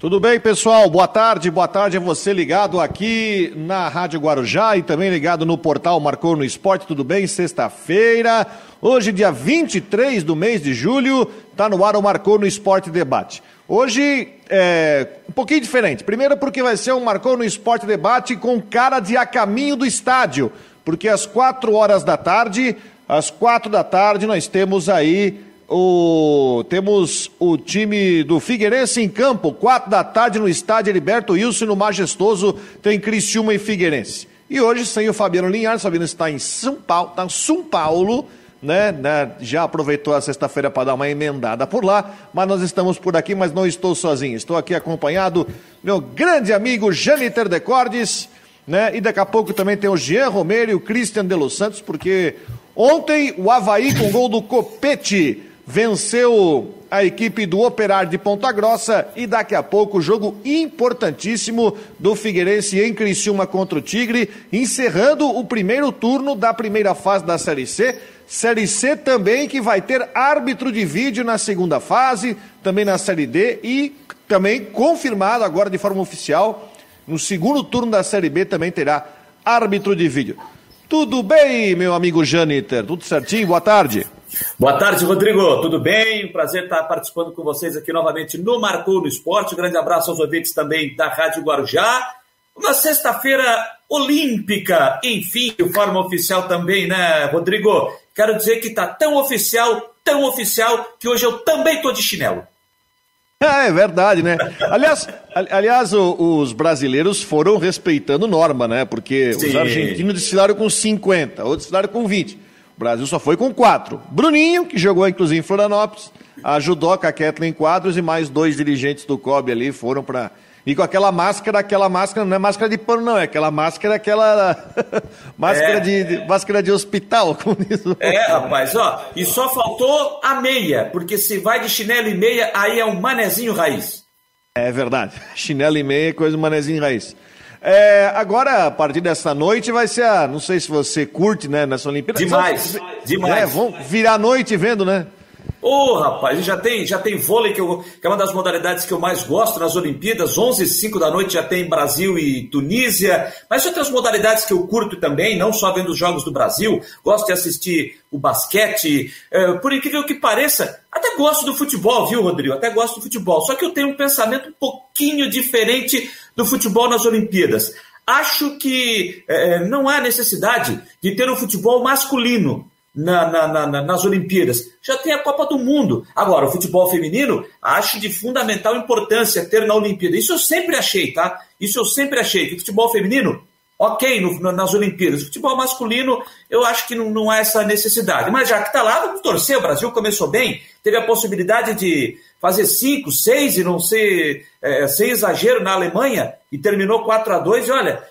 Tudo bem, pessoal? Boa tarde, boa tarde a você ligado aqui na Rádio Guarujá e também ligado no portal Marcou no Esporte. Tudo bem? Sexta-feira, hoje, dia 23 do mês de julho, está no ar o Marcou no Esporte Debate. Hoje é um pouquinho diferente. Primeiro, porque vai ser um Marcou no Esporte Debate com cara de a caminho do estádio, porque às quatro horas da tarde, às quatro da tarde, nós temos aí o, temos o time do Figueirense em campo, quatro da tarde no estádio Heriberto Wilson, no Majestoso, tem Criciúma e Figueirense. E hoje, sem o Fabiano Linhares, o Fabiano está em São Paulo, está em São Paulo, né, né já aproveitou a sexta-feira para dar uma emendada por lá, mas nós estamos por aqui, mas não estou sozinho, estou aqui acompanhado meu grande amigo Janiter Decordes, né, e daqui a pouco também tem o Jean Romero e o Christian de Los Santos, porque ontem o Havaí com gol do Copete venceu a equipe do Operário de Ponta Grossa e daqui a pouco jogo importantíssimo do Figueirense em Criciúma contra o Tigre, encerrando o primeiro turno da primeira fase da Série C. Série C também que vai ter árbitro de vídeo na segunda fase, também na Série D e também confirmado agora de forma oficial, no segundo turno da Série B também terá árbitro de vídeo. Tudo bem, meu amigo Janiter? Tudo certinho? Boa tarde. Boa tarde, Rodrigo. Tudo bem? Prazer estar participando com vocês aqui novamente no Marcou no Esporte. Um grande abraço aos ouvintes também da Rádio Guarujá. Uma sexta-feira olímpica, enfim, de forma oficial também, né, Rodrigo? Quero dizer que está tão oficial, tão oficial, que hoje eu também estou de chinelo. É, é verdade, né? Aliás, aliás os brasileiros foram respeitando norma, né? Porque Sim. os argentinos desfilaram com 50, outros desfilaram com 20. O Brasil só foi com quatro. Bruninho, que jogou inclusive em Florianópolis, ajudou com a Kathleen Quadros e mais dois dirigentes do COB ali foram para. E com aquela máscara, aquela máscara, não é máscara de pano, não, é aquela máscara, aquela. máscara, é. de, de, máscara de hospital, como diz o... É, rapaz, ó. E só faltou a meia, porque se vai de chinelo e meia, aí é um manezinho raiz. É verdade. Chinelo e meia é coisa do manezinho raiz. É, agora, a partir dessa noite, vai ser a. Não sei se você curte, né, nessa Olimpíada. Demais, demais. É, vão virar a noite vendo, né? Ô, oh, rapaz, já tem, já tem vôlei, que, eu, que, é uma das modalidades que eu mais gosto nas Olimpíadas. 11 e 5 da noite já tem Brasil e Tunísia. Mas outras modalidades que eu curto também, não só vendo os Jogos do Brasil. Gosto de assistir o basquete. É, por incrível que pareça, até gosto do futebol, viu, Rodrigo? Até gosto do futebol. Só que eu tenho um pensamento um pouquinho diferente do futebol nas Olimpíadas. Acho que é, não há necessidade de ter um futebol masculino na, na, na, nas Olimpíadas. Já tem a Copa do Mundo. Agora, o futebol feminino, acho de fundamental importância ter na Olimpíada. Isso eu sempre achei, tá? Isso eu sempre achei, que o futebol feminino, ok no, nas Olimpíadas. O futebol masculino, eu acho que não, não há essa necessidade. Mas já que está lá, vamos torcer. O Brasil começou bem, teve a possibilidade de fazer cinco, seis e não ser é, sem exagero na Alemanha e terminou 4 a 2 e olha,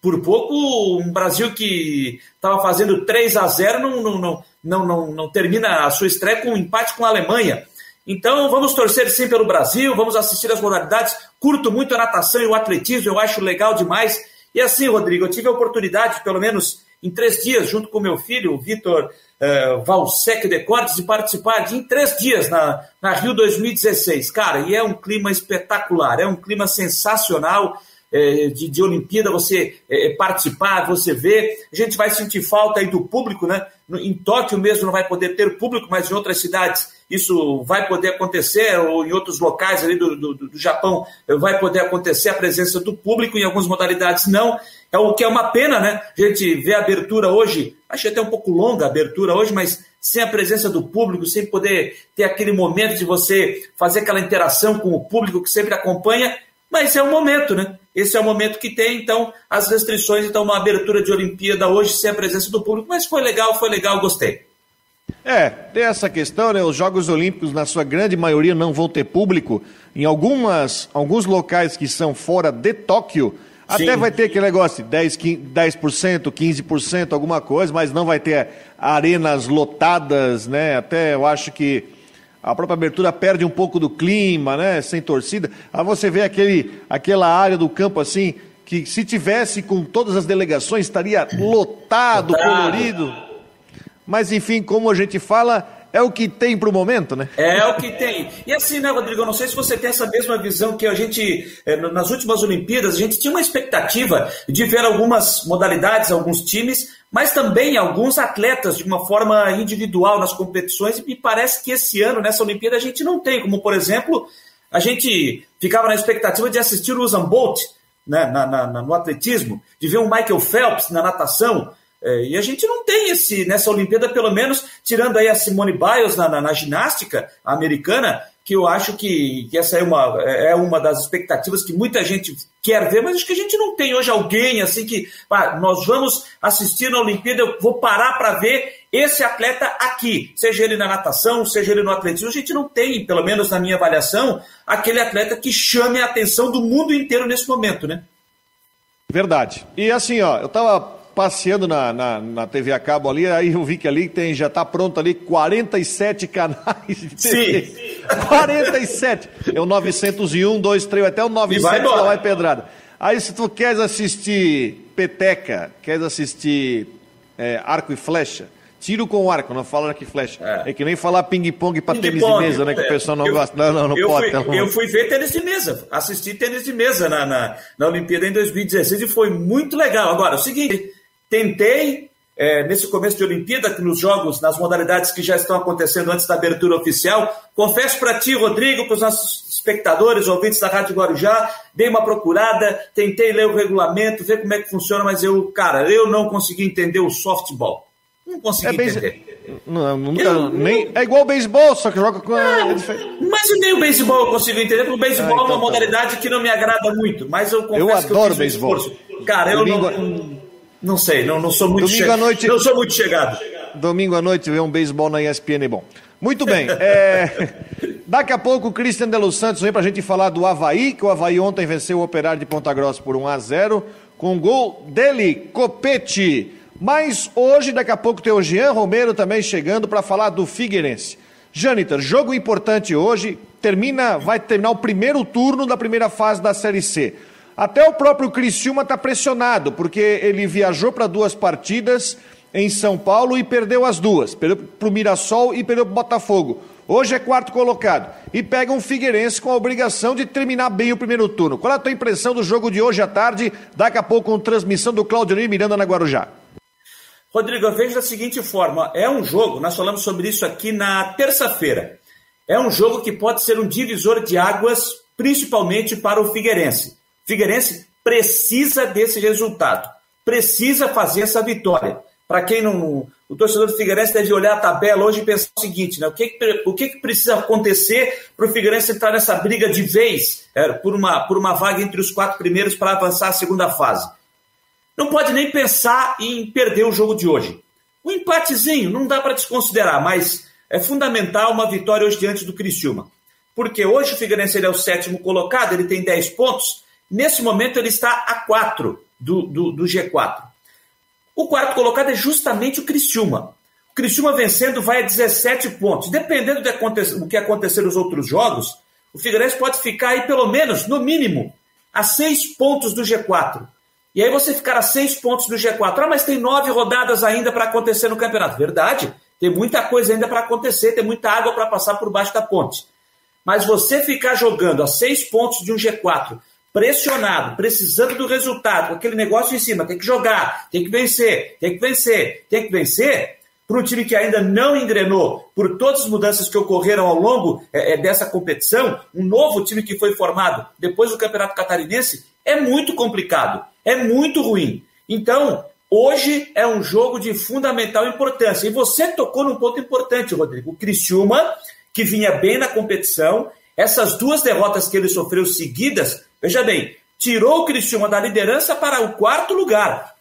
por pouco um Brasil que estava fazendo 3 a 0 não, não, não, não, não, não termina a sua estreia com um empate com a Alemanha. Então vamos torcer sim pelo Brasil, vamos assistir as modalidades. Curto muito a natação e o atletismo, eu acho legal demais. E assim, Rodrigo, eu tive a oportunidade, pelo menos em três dias, junto com meu filho, o Vitor uh, Valsec de Cortes, de participar de, em três dias na, na Rio 2016. Cara, e é um clima espetacular, é um clima sensacional é, de, de Olimpíada, você é, participar, você ver. A gente vai sentir falta aí do público, né? Em Tóquio mesmo não vai poder ter público, mas em outras cidades isso vai poder acontecer, ou em outros locais ali do, do, do Japão vai poder acontecer a presença do público, em algumas modalidades não. É o que é uma pena, né? A gente vê a abertura hoje, achei até um pouco longa a abertura hoje, mas sem a presença do público, sem poder ter aquele momento de você fazer aquela interação com o público que sempre acompanha, mas é o momento, né? Esse é o momento que tem, então, as restrições, então, uma abertura de Olimpíada hoje sem a presença do público, mas foi legal, foi legal, gostei. É, tem essa questão, né? Os Jogos Olímpicos, na sua grande maioria, não vão ter público. Em algumas, alguns locais que são fora de Tóquio, Sim. até vai ter aquele negócio de 10%, 10%, 15%, alguma coisa, mas não vai ter arenas lotadas, né? Até eu acho que a própria abertura perde um pouco do clima, né? Sem torcida. Aí você vê aquele, aquela área do campo assim, que se tivesse com todas as delegações estaria lotado, lotado. colorido. Mas enfim, como a gente fala, é o que tem para o momento, né? É o que tem. E assim, né, Rodrigo? Eu não sei se você tem essa mesma visão que a gente, eh, nas últimas Olimpíadas, a gente tinha uma expectativa de ver algumas modalidades, alguns times, mas também alguns atletas de uma forma individual nas competições. E me parece que esse ano, nessa Olimpíada, a gente não tem. Como, por exemplo, a gente ficava na expectativa de assistir o Usain Bolt né, na, na, no atletismo, de ver um Michael Phelps na natação. É, e a gente não tem esse nessa Olimpíada, pelo menos, tirando aí a Simone Biles na, na, na ginástica americana, que eu acho que, que, essa é uma, é uma das expectativas que muita gente quer ver, mas acho que a gente não tem hoje alguém assim que ah, nós vamos assistir na Olimpíada, eu vou parar para ver esse atleta aqui, seja ele na natação, seja ele no atletismo. A gente não tem, pelo menos na minha avaliação, aquele atleta que chame a atenção do mundo inteiro nesse momento, né? Verdade. E assim, ó, eu tava passeando na, na, na, TV a cabo ali, aí eu vi que ali tem, já está pronto ali 47 canais de TV. Sim. 47! É o 901, 2, 3, até o 900 vai, vai pedrada. Aí se tu queres assistir peteca, queres assistir é, arco e flecha, tiro com arco, não fala arco e flecha. É, é que nem falar ping-pong para tênis de mesa, né? Que o é. pessoal não eu, gosta. Não, não, não eu pode. Fui, eu fui ver tênis de mesa, assisti tênis de mesa na, na, na Olimpíada em 2016 e foi muito legal. Agora, o seguinte, Tentei, é, nesse começo de Olimpíada, nos jogos, nas modalidades que já estão acontecendo antes da abertura oficial, confesso para ti, Rodrigo, para os nossos espectadores, ouvintes da Rádio Guarujá, dei uma procurada, tentei ler o regulamento, ver como é que funciona, mas eu, cara, eu não consegui entender o softball. Não consegui é entender. Não, nunca, eu, nem, é igual o beisebol, só que joga com. É, mas nem o beisebol eu consigo entender, porque o beisebol ah, então, é uma tá modalidade tá. que não me agrada muito. Mas eu confesso eu adoro que eu beisebol. Cara, eu Domingo... não. Não sei, não, não sou muito Domingo che... à noite, não sou muito chegado. Domingo à noite ver um beisebol na ESPN é bom. Muito bem. É... Daqui a pouco o Christian de Los Santos vem para a gente falar do Havaí, que o Havaí ontem venceu o Operário de Ponta Grossa por 1 a 0 com gol dele, Copete. Mas hoje, daqui a pouco, tem o Jean Romero também chegando para falar do Figueirense. Janitor, jogo importante hoje, termina, vai terminar o primeiro turno da primeira fase da Série C. Até o próprio Criciúma está pressionado, porque ele viajou para duas partidas em São Paulo e perdeu as duas. Perdeu para o Mirassol e perdeu para o Botafogo. Hoje é quarto colocado. E pega um Figueirense com a obrigação de terminar bem o primeiro turno. Qual é a tua impressão do jogo de hoje à tarde? Daqui a pouco com transmissão do Claudio Miranda na Guarujá. Rodrigo, eu vejo da seguinte forma: é um jogo, nós falamos sobre isso aqui na terça-feira. É um jogo que pode ser um divisor de águas, principalmente para o Figueirense. Figueirense precisa desse resultado, precisa fazer essa vitória. Para quem não. O torcedor do Figueirense deve olhar a tabela hoje e pensar o seguinte: né? o, que, o que, que precisa acontecer para o Figueirense entrar nessa briga de vez é, por, uma, por uma vaga entre os quatro primeiros para avançar a segunda fase? Não pode nem pensar em perder o jogo de hoje. Um empatezinho não dá para desconsiderar, mas é fundamental uma vitória hoje diante do Criciúma. Porque hoje o Figueirense é o sétimo colocado, ele tem 10 pontos, Nesse momento, ele está a 4 do, do, do G4. O quarto colocado é justamente o Criciúma. O Criciúma vencendo vai a 17 pontos. Dependendo do que acontecer nos outros jogos, o Figueirense pode ficar aí pelo menos, no mínimo, a 6 pontos do G4. E aí você ficar a 6 pontos do G4. Ah, mas tem nove rodadas ainda para acontecer no campeonato. Verdade. Tem muita coisa ainda para acontecer, tem muita água para passar por baixo da ponte. Mas você ficar jogando a 6 pontos de um G4 pressionado, precisando do resultado, com aquele negócio em cima, tem que jogar, tem que vencer, tem que vencer, tem que vencer, para um time que ainda não engrenou por todas as mudanças que ocorreram ao longo é, é, dessa competição, um novo time que foi formado depois do Campeonato Catarinense, é muito complicado, é muito ruim. Então, hoje é um jogo de fundamental importância. E você tocou num ponto importante, Rodrigo. O Criciúma, que vinha bem na competição, essas duas derrotas que ele sofreu seguidas Veja bem, tirou o Criciúma da liderança para o quarto lugar.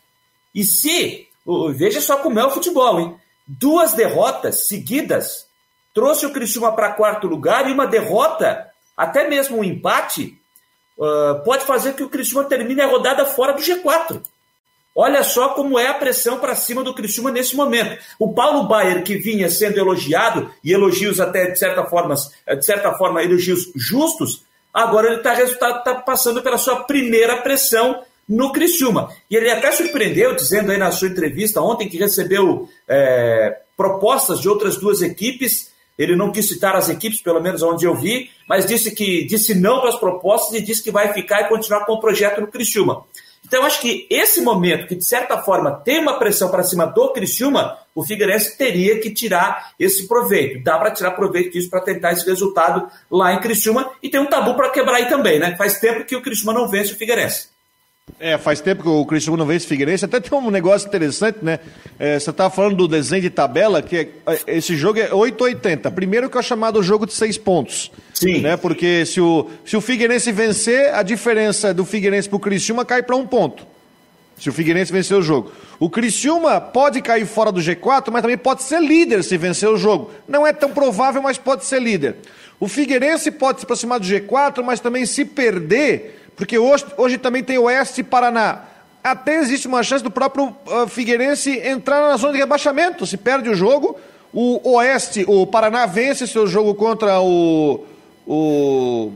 E se, veja só como é o futebol, hein? Duas derrotas seguidas trouxe o Criciúma para quarto lugar e uma derrota, até mesmo um empate, uh, pode fazer que o Criciúma termine a rodada fora do G4. Olha só como é a pressão para cima do Criciúma nesse momento. O Paulo Baier, que vinha sendo elogiado, e elogios até de certa forma, de certa forma elogios justos, Agora ele está tá passando pela sua primeira pressão no Criciúma. E ele até surpreendeu, dizendo aí na sua entrevista ontem que recebeu é, propostas de outras duas equipes. Ele não quis citar as equipes, pelo menos onde eu vi, mas disse que disse não para as propostas e disse que vai ficar e continuar com o projeto no Criciúma. Então, acho que esse momento, que de certa forma tem uma pressão para cima do Criciúma, o Figueirense teria que tirar esse proveito. Dá para tirar proveito disso para tentar esse resultado lá em Criciúma. E tem um tabu para quebrar aí também, né? Faz tempo que o Criciúma não vence o Figueirense. É, faz tempo que o Cristiano não vence o Figueirense. Até tem um negócio interessante, né? É, você estava falando do desenho de tabela, que é, é esse jogo é 880. Primeiro que é o chamado jogo de seis pontos. Sim. Né? Porque se o, se o Figueirense vencer, a diferença do Figueirense para o Criciúma cai para um ponto. Se o Figueirense vencer o jogo. O Criciúma pode cair fora do G4, mas também pode ser líder se vencer o jogo. Não é tão provável, mas pode ser líder. O Figueirense pode se aproximar do G4, mas também se perder porque hoje, hoje também tem Oeste e Paraná. Até existe uma chance do próprio uh, Figueirense entrar na zona de rebaixamento. Se perde o jogo, o Oeste, o Paraná vence seu jogo contra o, o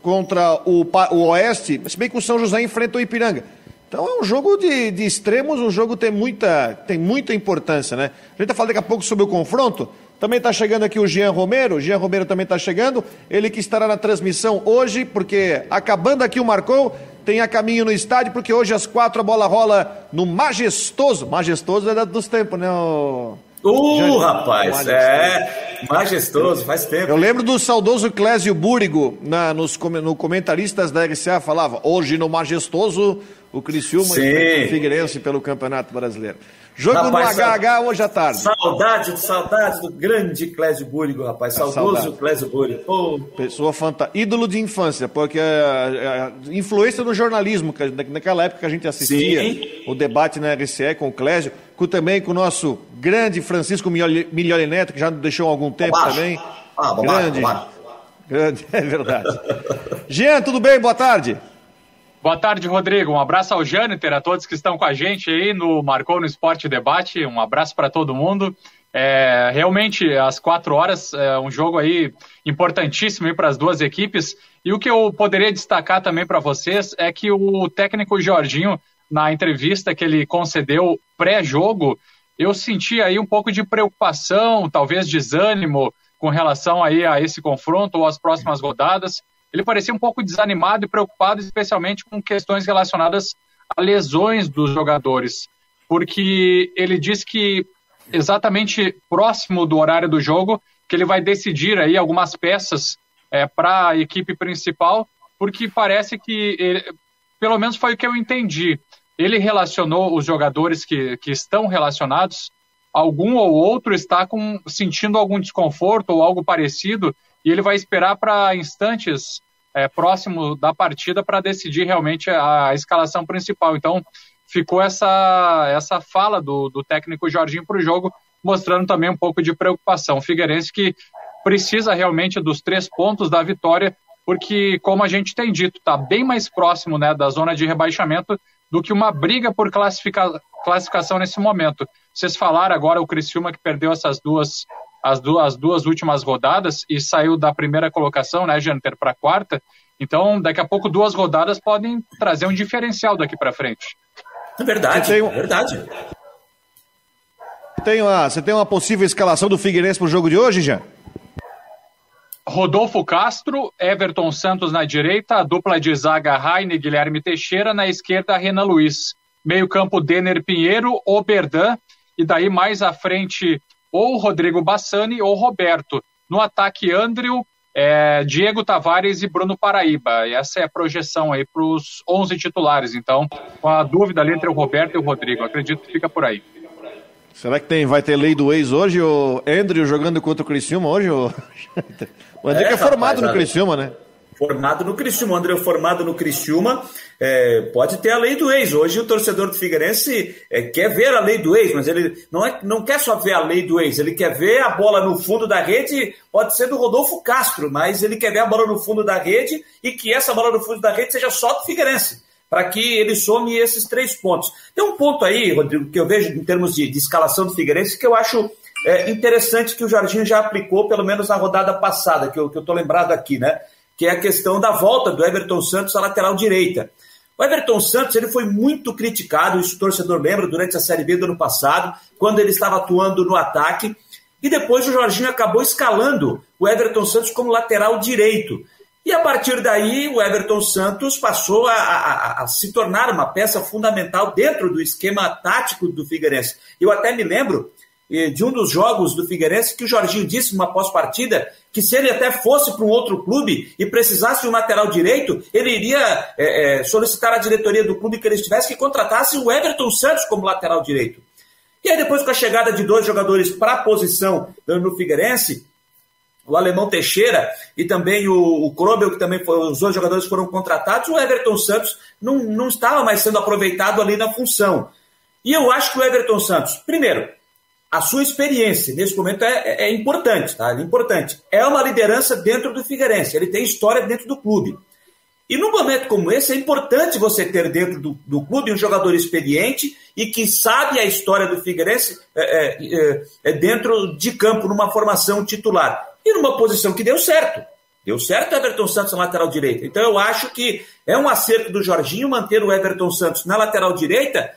contra o, o Oeste, se bem que o São José enfrenta o Ipiranga. Então é um jogo de, de extremos, um jogo que tem muita, tem muita importância, né? A gente vai falar daqui a pouco sobre o confronto. Também está chegando aqui o Jean Romero, o Jean Romero também está chegando, ele que estará na transmissão hoje, porque acabando aqui o Marcou, tem a caminho no estádio, porque hoje às quatro a bola rola no Majestoso. Majestoso é dos tempos, né? O... Uh, rapaz, majestoso. é majestoso, faz tempo. Eu lembro do saudoso Clésio Búrigo, na, nos, no comentaristas da RCA, falava, hoje no Majestoso, o Criciúma e o Figueirense pelo Campeonato Brasileiro. Jogo rapaz, no HH hoje à tarde. Saudade, saudade do grande Clésio Búrigo, rapaz. É Saudoso Clésio Búrigo. Oh. Pessoa fantástica. Ídolo de infância, porque a, a, a, influência no jornalismo, que, naquela época que a gente assistia Sim. o debate na RCE com o Clésio, com, também com o nosso grande Francisco Miglioli Neto, que já nos deixou há algum tempo também. Ah, grande. Grande, é verdade. Jean, tudo bem? Boa tarde. Boa tarde, Rodrigo. Um abraço ao Jâniter, a todos que estão com a gente aí no Marcou no Esporte Debate. Um abraço para todo mundo. É, realmente, às quatro horas, é um jogo aí importantíssimo para as duas equipes. E o que eu poderia destacar também para vocês é que o técnico Jorginho, na entrevista que ele concedeu pré-jogo, eu senti aí um pouco de preocupação, talvez desânimo com relação aí a esse confronto ou às próximas rodadas ele parecia um pouco desanimado e preocupado, especialmente com questões relacionadas a lesões dos jogadores, porque ele disse que exatamente próximo do horário do jogo que ele vai decidir aí algumas peças é, para a equipe principal, porque parece que, ele, pelo menos foi o que eu entendi, ele relacionou os jogadores que, que estão relacionados, algum ou outro está com, sentindo algum desconforto ou algo parecido, e ele vai esperar para instantes é, próximo da partida para decidir realmente a, a, escalação principal. Então, ficou essa, essa fala do, do técnico Jorginho para o jogo, mostrando também um pouco de preocupação. O Figueirense que precisa realmente dos três pontos da vitória, porque, como a gente tem dito, está bem mais próximo né, da zona de rebaixamento do que uma briga por classifica, classificação nesse momento. Vocês falaram agora o Criciúma que perdeu essas duas as duas, as duas últimas rodadas e saiu da primeira colocação, né, Janter, para a quarta. Então, daqui a pouco, duas rodadas podem trazer um diferencial daqui para frente. É verdade, tem, é verdade. Tem uma, você tem uma possível escalação do Figueirense para o jogo de hoje, já? Rodolfo Castro, Everton Santos na direita, a dupla de zaga Raine Guilherme Teixeira, na esquerda Renan Luiz. Meio campo Denner Pinheiro, Oberdan, e daí mais à frente ou Rodrigo Bassani ou Roberto. No ataque, Andrew, é, Diego Tavares e Bruno Paraíba. E essa é a projeção aí para os 11 titulares. Então, com a dúvida ali entre o Roberto e o Rodrigo, acredito que fica por aí. Será que tem, vai ter lei do ex hoje, o Andrew jogando contra o Criciúma hoje? O, o André é, é formado rapaz, no Criciúma, né? Formado no Criciúma, André formado no Criciúma, é, pode ter a lei do ex. Hoje o torcedor do Figueirense é, quer ver a lei do ex, mas ele não, é, não quer só ver a lei do ex, ele quer ver a bola no fundo da rede, pode ser do Rodolfo Castro, mas ele quer ver a bola no fundo da rede e que essa bola no fundo da rede seja só do Figueirense, para que ele some esses três pontos. Tem um ponto aí, Rodrigo, que eu vejo em termos de, de escalação do Figueirense que eu acho é, interessante que o Jorginho já aplicou, pelo menos na rodada passada, que eu estou lembrado aqui, né? Que é a questão da volta do Everton Santos à lateral direita. O Everton Santos ele foi muito criticado, isso o torcedor lembra, durante a Série B do ano passado, quando ele estava atuando no ataque. E depois o Jorginho acabou escalando o Everton Santos como lateral direito. E a partir daí, o Everton Santos passou a, a, a, se tornar uma peça fundamental dentro do esquema tático do Figueirense. Eu até me lembro eh, de um dos jogos do Figueirense que o Jorginho disse numa pós-partida que se ele até fosse para um outro clube e precisasse de um lateral direito, ele iria é, é, solicitar à diretoria do clube que ele estivesse que contratasse o Everton Santos como lateral direito. E aí depois com a chegada de dois jogadores para a posição no Figueirense, o alemão Teixeira e também o, o Krobel, que também foi, os dois jogadores foram contratados, o Everton Santos não, não estava mais sendo aproveitado ali na função. E eu acho que o Everton Santos, primeiro, a sua experiência nesse momento é, é, é importante, tá? É importante. É uma liderança dentro do Figueirense, ele tem história dentro do clube. E num momento como esse, é importante você ter dentro do, do clube um jogador experiente e que sabe a história do Figueirense é, é, é, é dentro de campo, numa formação titular e numa posição que deu certo. Deu certo o Everton Santos na lateral direita. Então eu acho que é um acerto do Jorginho manter o Everton Santos na lateral direita.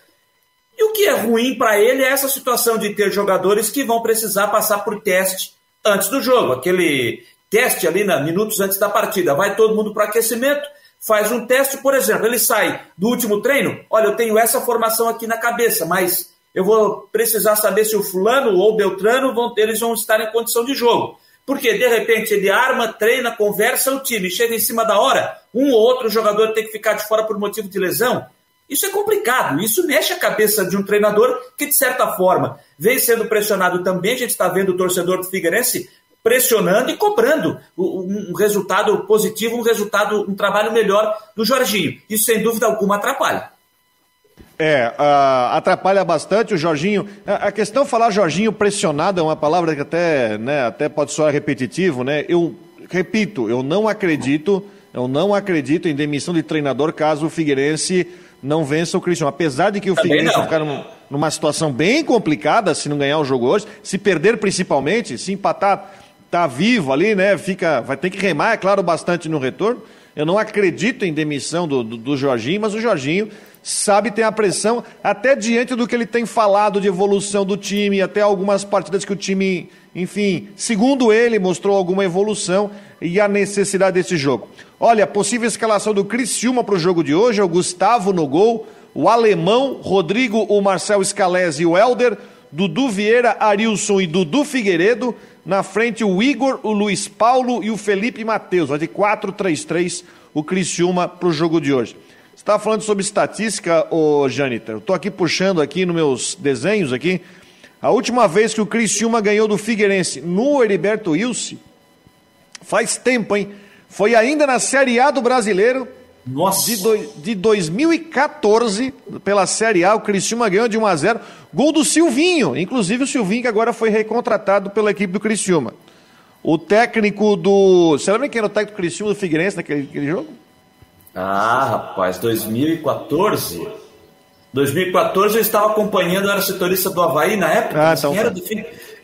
E o que é ruim para ele é essa situação de ter jogadores que vão precisar passar por teste antes do jogo. Aquele teste ali, na, minutos antes da partida. Vai todo mundo para aquecimento, faz um teste, por exemplo, ele sai do último treino. Olha, eu tenho essa formação aqui na cabeça, mas eu vou precisar saber se o fulano ou o Beltrano vão, eles vão estar em condição de jogo. Porque de repente ele arma, treina, conversa o time, chega em cima da hora, um ou outro jogador tem que ficar de fora por motivo de lesão. Isso é complicado, isso mexe a cabeça de um treinador que, de certa forma, vem sendo pressionado também. A gente está vendo o torcedor do Figueirense pressionando e cobrando um resultado positivo, um resultado, um trabalho melhor do Jorginho. Isso, sem dúvida alguma, atrapalha. É, uh, atrapalha bastante o Jorginho. A, a questão falar Jorginho pressionado é uma palavra que até, né, até pode soar repetitivo, né? Eu repito, eu não acredito, eu não acredito em demissão de treinador caso o Figueirense não vença o Cristiano. Apesar de que o Também Figueirense ficar num, numa situação bem complicada se não ganhar o jogo hoje, se perder principalmente, se empatar, tá vivo ali, né? Fica, vai ter que remar, é claro, bastante no retorno. Eu não acredito em demissão do, do, do Jorginho, mas o Jorginho sabe ter a pressão, até diante do que ele tem falado de evolução do time, até algumas partidas que o time, enfim, segundo ele, mostrou alguma evolução e a necessidade desse jogo. Olha, possível escalação do Criciúma para o jogo de hoje é o Gustavo no gol, o Alemão, Rodrigo, o Marcel Scalese e o Helder, Dudu Vieira, Arilson e Dudu Figueiredo, na frente o Igor, o Luiz Paulo e o Felipe Matheus, vai de 4-3-3 o Criciúma para o jogo de hoje estava falando sobre estatística, ô Janita. Eu estou aqui puxando aqui nos meus desenhos aqui. A última vez que o Criciúma ganhou do Figueirense no Heriberto Wilson, faz tempo, hein? Foi ainda na Série A do Brasileiro. Nossa. De, do, de 2014, pela Série A, o Criciúma ganhou de 1 a 0 Gol do Silvinho. Inclusive o Silvinho que agora foi recontratado pela equipe do Criciúma. O técnico do... Você lembra quem era o técnico do Criciúma do Figueirense naquele jogo? Ah, rapaz, 2014. 2014 eu estava acompanhando, eu era setorista do Havaí na época. Ah, então quem, era do,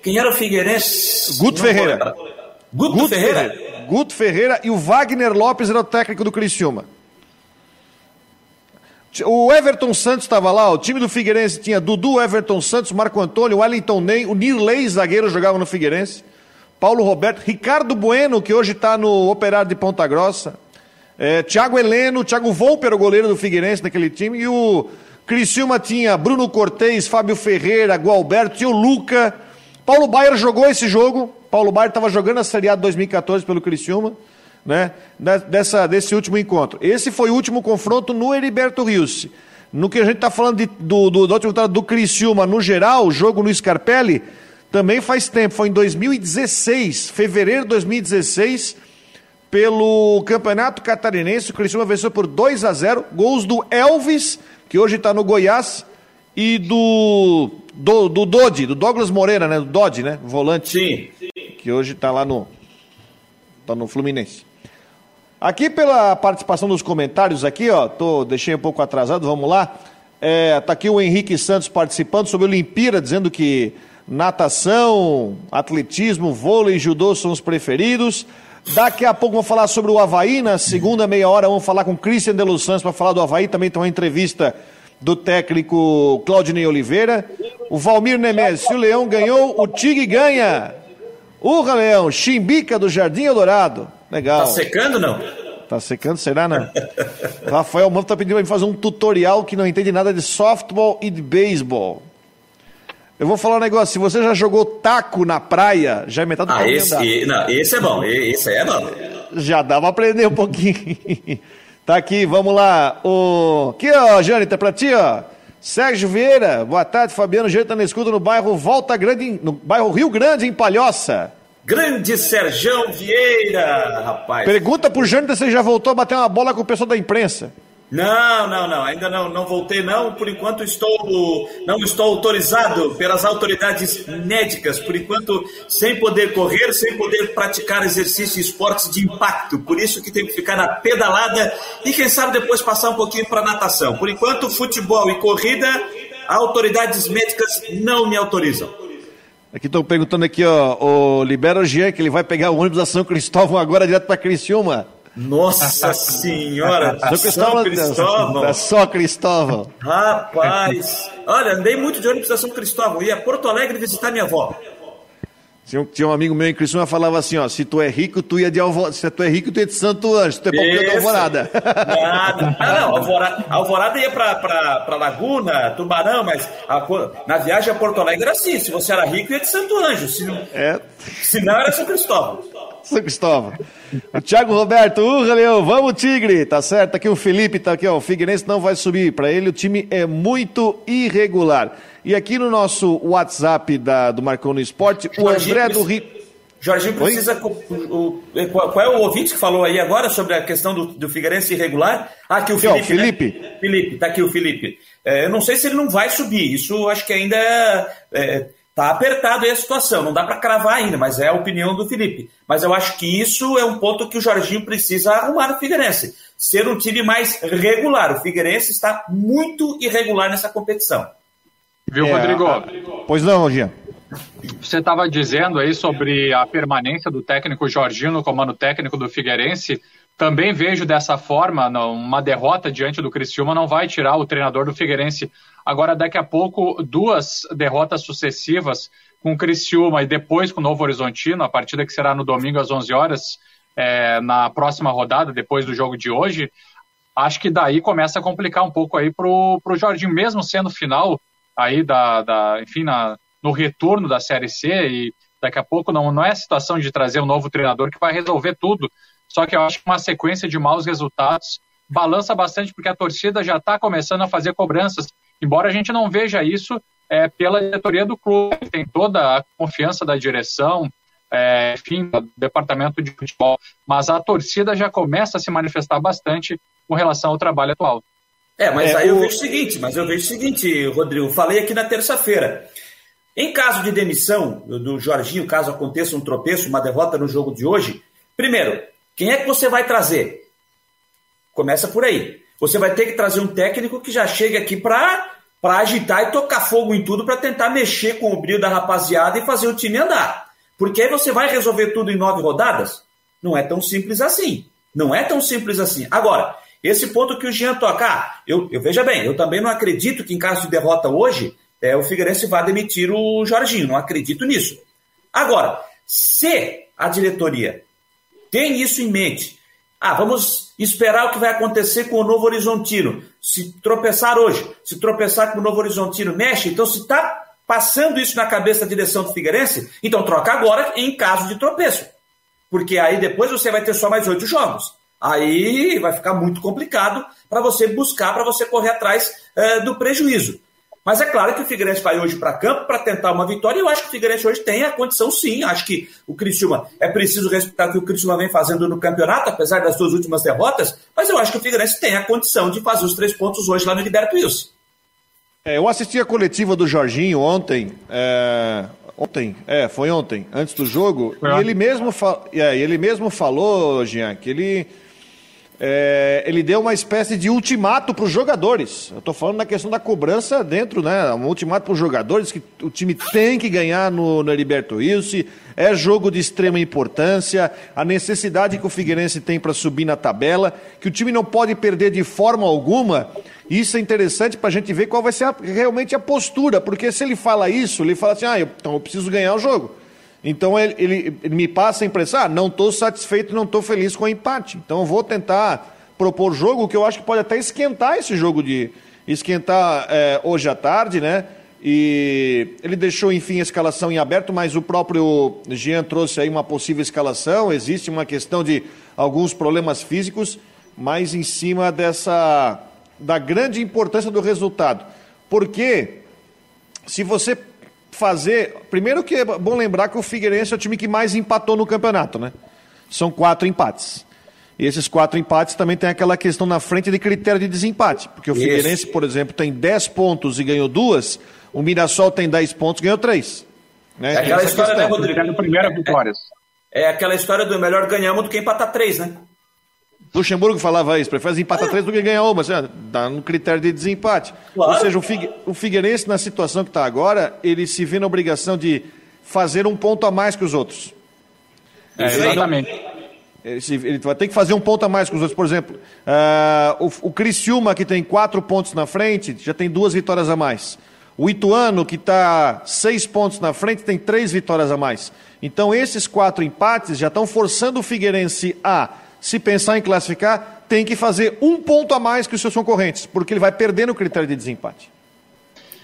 quem era o Figueirense? Guto Ferreira. Guto, Guto Ferreira? Ferreira? Guto Ferreira e o Wagner Lopes era o técnico do Criciúma. O Everton Santos estava lá, o time do Figueirense tinha Dudu, Everton Santos, Marco Antônio, Wellington Ney, o Nirley, zagueiro, jogava no Figueirense. Paulo Roberto, Ricardo Bueno, que hoje está no Operário de Ponta Grossa. É, Thiago Heleno, Thiago Volpe era o goleiro do Figueirense naquele time, e o Criciúma tinha Bruno Cortez, Fábio Ferreira, Gualberto, tinha o Luca. Paulo Baier jogou esse jogo, Paulo Baier estava jogando a Série A de 2014 pelo Criciúma, né, dessa, desse último encontro. Esse foi o último confronto no Heriberto Rios. No que a gente está falando de, do, do, do, do, do Criciúma no geral, o jogo no Scarpelli, também faz tempo, foi em 2016, fevereiro de 2016, pelo Campeonato Catarinense. O Criciúma venceu por 2 a 0 Gols do Elvis, que hoje está no Goiás, e do, do, do Dodi, do Douglas Moreira, né? Do Dodi, né? Volante. Sim. Que hoje está lá no, tá no Fluminense. Aqui pela participação dos comentários aqui, ó, tô, deixei um pouco atrasado, vamos lá. É, tá aqui o Henrique Santos participando sobre Olimpíada, dizendo que natação, atletismo, vôlei e judô são os preferidos. Daqui a pouco vamos falar sobre o Havaí. Na segunda meia hora vamos falar com Christian de Los Santos para falar do Havaí. Também tem uma entrevista do técnico Claudinei Oliveira. O Valmir Nemes, se o Leão ganhou, o Tigre ganha. Urra, Leão, Chimbica do Jardim Eldorado. Legal. Tá secando, não? Tá secando, será, não? Rafael Mano tá pedindo pra mim fazer um tutorial que não entende nada de softball e de beisebol. Eu vou falar um negócio, se você já jogou taco na praia, já é metade do ah, esse, não, esse é bom, esse é bom. Já dá pra aprender um pouquinho. tá aqui, vamos lá. O... Aqui, ó, Jânio, tá pra ti, ó. Sérgio Vieira, boa tarde, Fabiano Jeito tá na escuta no bairro Volta Grande, no bairro Rio Grande, em Palhoça. Grande Serjão Vieira, rapaz. Pergunta pro Jânio se ele já voltou a bater uma bola com o pessoal da imprensa. Não, não, não, ainda não, não voltei não, por enquanto estou, não estou autorizado pelas autoridades médicas, por enquanto sem poder correr, sem poder praticar exercício e esportes de impacto, por isso que tenho que ficar na pedalada e quem sabe depois passar um pouquinho para natação. Por enquanto, futebol e corrida, autoridades médicas não me autorizam. Aqui estão perguntando aqui, ó, o Libera o Jean, que ele vai pegar o ônibus da São Cristóvão agora direto para Criciúma. Nossa Senhora! São Cristóvão. Cristóvão. É só Cristóvão. Rapaz! Olha, andei muito de ônibus da São Cristóvão. Ia a Porto Alegre visitar minha avó. Tinha, tinha um amigo meu em Criciúma falava assim, ó, se tu é rico, tu ia de Alvorada, se tu é rico, tu ia de Santo Anjo, se tu é pobre, tu de Alvorada. Nada. Ah, não, Alvorada, Alvorada ia pra, pra, pra Laguna, Tubarão, mas a, na viagem a Porto Alegre era assim, se você era rico, ia de Santo Anjo, se, é. se não era São Cristóvão. São Cristóvão. O Thiago Roberto, urra, Leão, vamos, Tigre. Tá certo, aqui o Felipe, tá aqui, ó. O Figueirense não vai subir. Para ele, o time é muito irregular. E aqui no nosso WhatsApp da, do Marcão no Esporte, o André do Rio. Jorginho precisa. O, o, qual é o ouvinte que falou aí agora sobre a questão do, do Figueirense irregular? Ah, aqui o Felipe. Né? Felipe. Né? Felipe, tá aqui o Felipe. É, eu não sei se ele não vai subir. Isso acho que ainda é, é Tá apertado aí a situação, não dá para cravar ainda, mas é a opinião do Felipe. Mas eu acho que isso é um ponto que o Jorginho precisa arrumar no Figueirense. Ser um time mais regular. O Figueirense está muito irregular nessa competição. Viu, é, Rodrigo? Pois não, Jean. Você estava dizendo aí sobre a permanência do técnico Jorginho no comando técnico do Figueirense. Também vejo dessa forma, uma derrota diante do Criciúma não vai tirar o treinador do Figueirense. Agora, daqui a pouco, duas derrotas sucessivas com o Criciúma e depois com o Novo Horizontino, a partida que será no domingo às 11 horas, é, na próxima rodada, depois do jogo de hoje, acho que daí começa a complicar um pouco aí pro, pro Jorginho, mesmo sendo final aí da, da enfim, na, no retorno da Série C e daqui a pouco não, não é a situação de trazer um novo treinador que vai resolver tudo, só que eu acho que uma sequência de maus resultados balança bastante porque a torcida já está começando a fazer cobranças Embora a gente não veja isso é, pela diretoria do clube, tem toda a confiança da direção, é, enfim, do departamento de futebol, mas a torcida já começa a se manifestar bastante com relação ao trabalho atual. É, mas é, aí o... eu vejo o seguinte, mas eu vejo o seguinte, Rodrigo, falei aqui na terça-feira. Em caso de demissão do Jorginho, caso aconteça um tropeço, uma derrota no jogo de hoje, primeiro, quem é que você vai trazer? Começa por aí. Você vai ter que trazer um técnico que já chegue aqui para agitar e tocar fogo em tudo para tentar mexer com o brilho da rapaziada e fazer o time andar. Porque aí você vai resolver tudo em nove rodadas? Não é tão simples assim. Não é tão simples assim. Agora, esse ponto que o Jean toca, ah, eu, eu veja bem, eu também não acredito que em caso de derrota hoje, é, o Figueirense vá demitir o Jorginho. Não acredito nisso. Agora, se a diretoria tem isso em mente, ah, vamos esperar o que vai acontecer com o Novo Horizontino. Se tropeçar hoje, se tropeçar com o Novo Horizontino, mexe. Então, se está passando isso na cabeça da direção do Figueirense, então troca agora em caso de tropeço. Porque aí depois você vai ter só mais oito jogos. Aí vai ficar muito complicado para você buscar, para você correr atrás é, do prejuízo. Mas é claro que o Figueirense vai hoje para campo para tentar uma vitória e eu acho que o Figueirense hoje tem a condição sim. Acho que o Criciúma, é preciso respeitar o que o Criciúma vem fazendo no campeonato, apesar das duas últimas derrotas, mas eu acho que o Figueirense tem a condição de fazer os três pontos hoje lá no Liberto Wilson. É, eu assisti a coletiva do Jorginho ontem, é, ontem, é, foi ontem, antes do jogo, e ele mesmo, fa... é, ele mesmo falou, Jean, que ele é, ele deu uma espécie de ultimato para os jogadores. Eu estou falando na questão da cobrança dentro, né? Um ultimato para os jogadores que o time tem que ganhar no, no Heriberto Wilson. É jogo de extrema importância, a necessidade que o Figueirense tem para subir na tabela, que o time não pode perder de forma alguma. Isso é interessante para a gente ver qual vai ser a, realmente a postura, porque se ele fala isso, ele fala assim: ah, eu, então eu preciso ganhar o jogo. Então ele, ele, ele me passa a impressão, ah, não estou satisfeito, não estou feliz com o empate. Então eu vou tentar propor jogo que eu acho que pode até esquentar esse jogo de esquentar é, hoje à tarde, né? E ele deixou, enfim, a escalação em aberto, mas o próprio Jean trouxe aí uma possível escalação. Existe uma questão de alguns problemas físicos, mas em cima dessa da grande importância do resultado. Porque se você fazer. Primeiro que é bom lembrar que o Figueirense é o time que mais empatou no campeonato, né? São quatro empates. E esses quatro empates também tem aquela questão na frente de critério de desempate. Porque o Isso. Figueirense, por exemplo, tem 10 pontos e ganhou duas, o Mirassol tem 10 pontos e ganhou três. Né? É aquela história, né, Rodrigo? Primeira vitória. É, é aquela história do melhor ganhamos do que empatar três, né? Luxemburgo falava isso, prefere empatar três do que ganhar uma, assim, dá no critério de desempate. Claro. Ou seja, o, Figue, o Figueirense, na situação que está agora, ele se vê na obrigação de fazer um ponto a mais que os outros. É, exatamente. Ele, ele, vai ter que fazer um ponto a mais que os outros. Por exemplo, uh, o, o Criciúma, que tem quatro pontos na frente, já tem duas vitórias a mais. O Ituano, que está seis pontos na frente, tem três vitórias a mais. Então, esses quatro empates já estão forçando o Figueirense a se pensar em classificar, tem que fazer um ponto a mais que os seus concorrentes, porque ele vai perder no critério de desempate.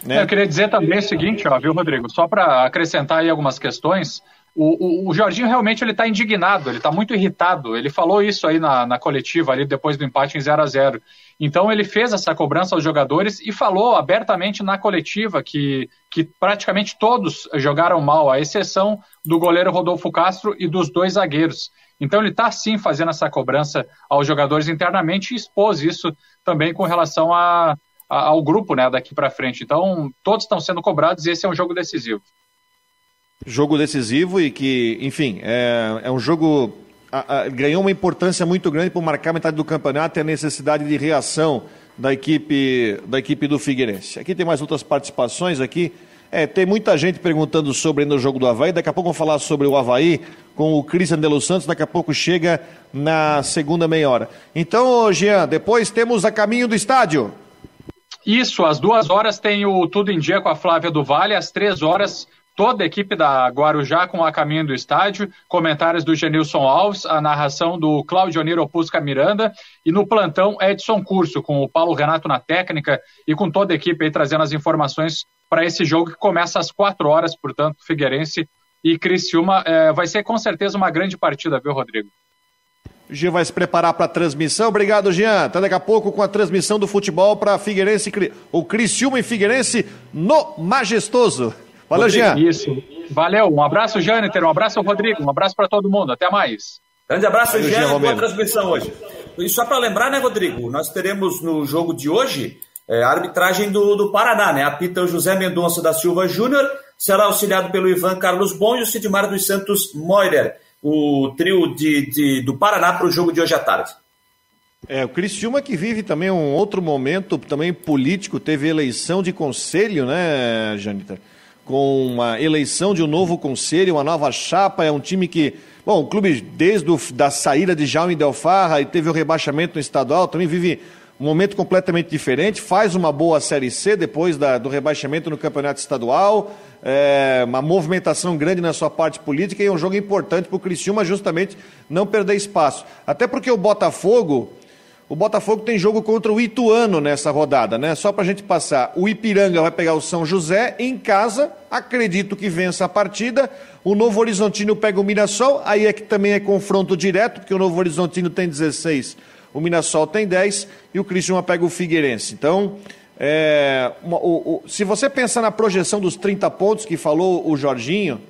Né? Eu queria dizer também o seguinte, ó, viu, Rodrigo? Só para acrescentar aí algumas questões. O, o, o Jorginho realmente ele está indignado, ele está muito irritado. Ele falou isso aí na, na coletiva ali depois do empate em 0 a 0 Então ele fez essa cobrança aos jogadores e falou abertamente na coletiva que, que praticamente todos jogaram mal, à exceção do goleiro Rodolfo Castro e dos dois zagueiros. Então ele está sim fazendo essa cobrança aos jogadores internamente e expôs isso também com relação a, a, ao grupo né, daqui para frente. Então todos estão sendo cobrados e esse é um jogo decisivo. Jogo decisivo e que, enfim, é, é um jogo. A, ganhou uma importância muito grande para marcar metade do campeonato e a necessidade de reação da equipe, da equipe do Figueirense. Aqui tem mais outras participações aqui. É, tem muita gente perguntando sobre o jogo do Havaí. Daqui a pouco vamos falar sobre o Havaí com o Cristian de Los Santos. Daqui a pouco chega na segunda meia hora. Então, Jean, depois temos a caminho do estádio. Isso, às duas horas tem o Tudo em Dia com a Flávia do Vale, às três horas toda a equipe da Guarujá com a caminho do estádio, comentários do Genilson Alves, a narração do Claudio Niro Opusca Miranda e no plantão Edson Curso, com o Paulo Renato na técnica e com toda a equipe aí trazendo as informações para esse jogo que começa às quatro horas, portanto, Figueirense e Criciúma. É, vai ser com certeza uma grande partida, viu, Rodrigo? O Jean vai se preparar para a transmissão. Obrigado, Jean. Até daqui a pouco com a transmissão do futebol para Figueirense, o Criciúma e Figueirense no Majestoso. Valeu, Jean. Isso. Valeu. Um abraço, Jâniter. Um abraço, Rodrigo. Um abraço para todo mundo. Até mais. Grande abraço, Valeu, Jean. Boa transmissão hoje. E só para lembrar, né, Rodrigo? Nós teremos no jogo de hoje é, a arbitragem do, do Paraná, né? Apita o José Mendonça da Silva Júnior, será auxiliado pelo Ivan Carlos Bom e o Sidmar dos Santos Moirer, o trio de, de do Paraná para o jogo de hoje à tarde. É, o Criciúma que vive também um outro momento também político, teve eleição de conselho, né, Janita? Com uma eleição de um novo conselho, uma nova chapa. É um time que, bom, o clube desde o, da saída de Jaume Delfarra e teve o rebaixamento no estadual, também vive um momento completamente diferente. Faz uma boa Série C depois da, do rebaixamento no campeonato estadual. É, uma movimentação grande na sua parte política e é um jogo importante para o Criciúma justamente não perder espaço. Até porque o Botafogo o Botafogo tem jogo contra o Ituano nessa rodada, né? Só para a gente passar. O Ipiranga vai pegar o São José em casa. Acredito que vença a partida. O Novo Horizontino pega o Mirassol. Aí é que também é confronto direto, porque o Novo Horizontino tem 16, o Mirassol tem 10 e o Cristiano pega o Figueirense. Então, é, o, o, se você pensar na projeção dos 30 pontos que falou o Jorginho,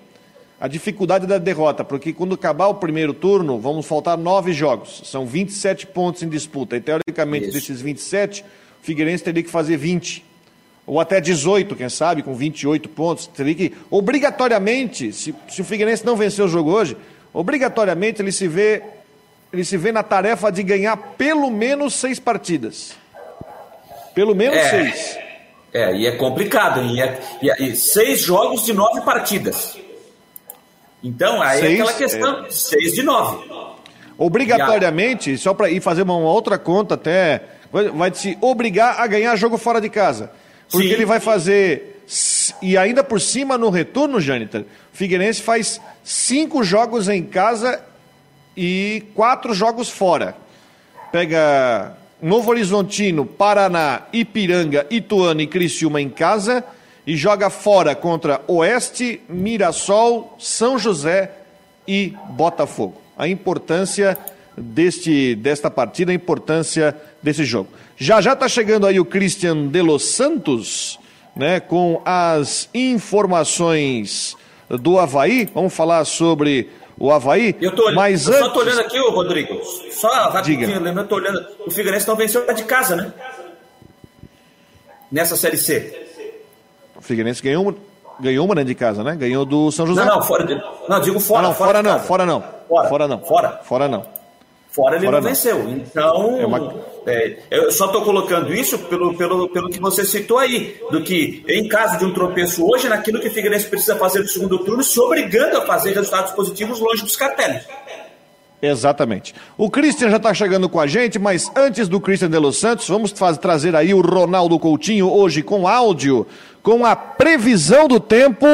a dificuldade da derrota, porque quando acabar o primeiro turno, vamos faltar nove jogos. São 27 pontos em disputa. E teoricamente, Isso. desses 27, o Figueirense teria que fazer 20. Ou até 18, quem sabe, com 28 pontos. Teria que, obrigatoriamente, se, se o Figueirense não vencer o jogo hoje, obrigatoriamente ele se vê ele se vê na tarefa de ganhar pelo menos seis partidas. Pelo menos é, seis. É, e é complicado. E, é, e, é, e seis jogos de nove partidas. Então, aí seis, é aquela questão: é... seis de nove. Obrigatoriamente, a... só para ir fazer uma, uma, outra conta até, vai, vai se obrigar a ganhar jogo fora de casa. Porque Sim. ele vai fazer. E ainda por cima, no retorno, Jâniter, Figueirense faz cinco jogos em casa e quatro jogos fora. Pega Novo Horizontino, Paraná, Ipiranga, Ituano e Criciúma em casa e joga fora contra Oeste, Mirassol, São José e Botafogo. A importância deste, desta partida, a importância desse jogo. Já já está chegando aí o Christian de Los Santos, né, com as informações do Havaí. Vamos falar sobre o Havaí. Eu, tô, mas eu antes... só tô olhando aqui, ô Rodrigo. Só rapidinho, lembrando, tô olhando. O Figueirense não venceu de casa, né? Nessa Série C. O Figueirense ganhou uma, ganhou uma dentro de casa, né? Ganhou do São José. Não, não, fora. De, não, digo fora. Ah, não, fora, fora não, fora não. Fora, fora não. Fora. Fora não. Fora ele fora não, não venceu. Então, é uma... é, eu só estou colocando isso pelo, pelo, pelo que você citou aí, do que em caso de um tropeço hoje, naquilo que o Figueirense precisa fazer no segundo turno, se obrigando a fazer resultados positivos longe dos cartéis. Exatamente. O Christian já está chegando com a gente, mas antes do Christian de Los Santos, vamos fazer, trazer aí o Ronaldo Coutinho hoje com áudio, com a previsão do tempo.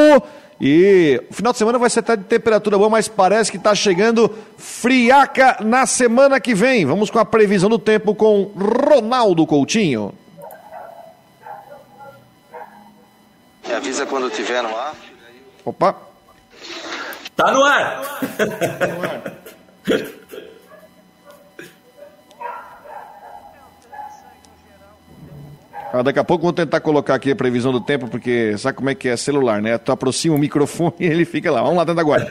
E o final de semana vai ser até de temperatura boa, mas parece que está chegando friaca na semana que vem. Vamos com a previsão do tempo com Ronaldo Coutinho. Me avisa quando tiver no ar. Opa. Tá no ar. Tá no ar. Ah, daqui a pouco vou tentar colocar aqui a previsão do tempo, porque sabe como é que é celular, né? Tu aproxima o microfone e ele fica lá. Vamos lá, tenta agora.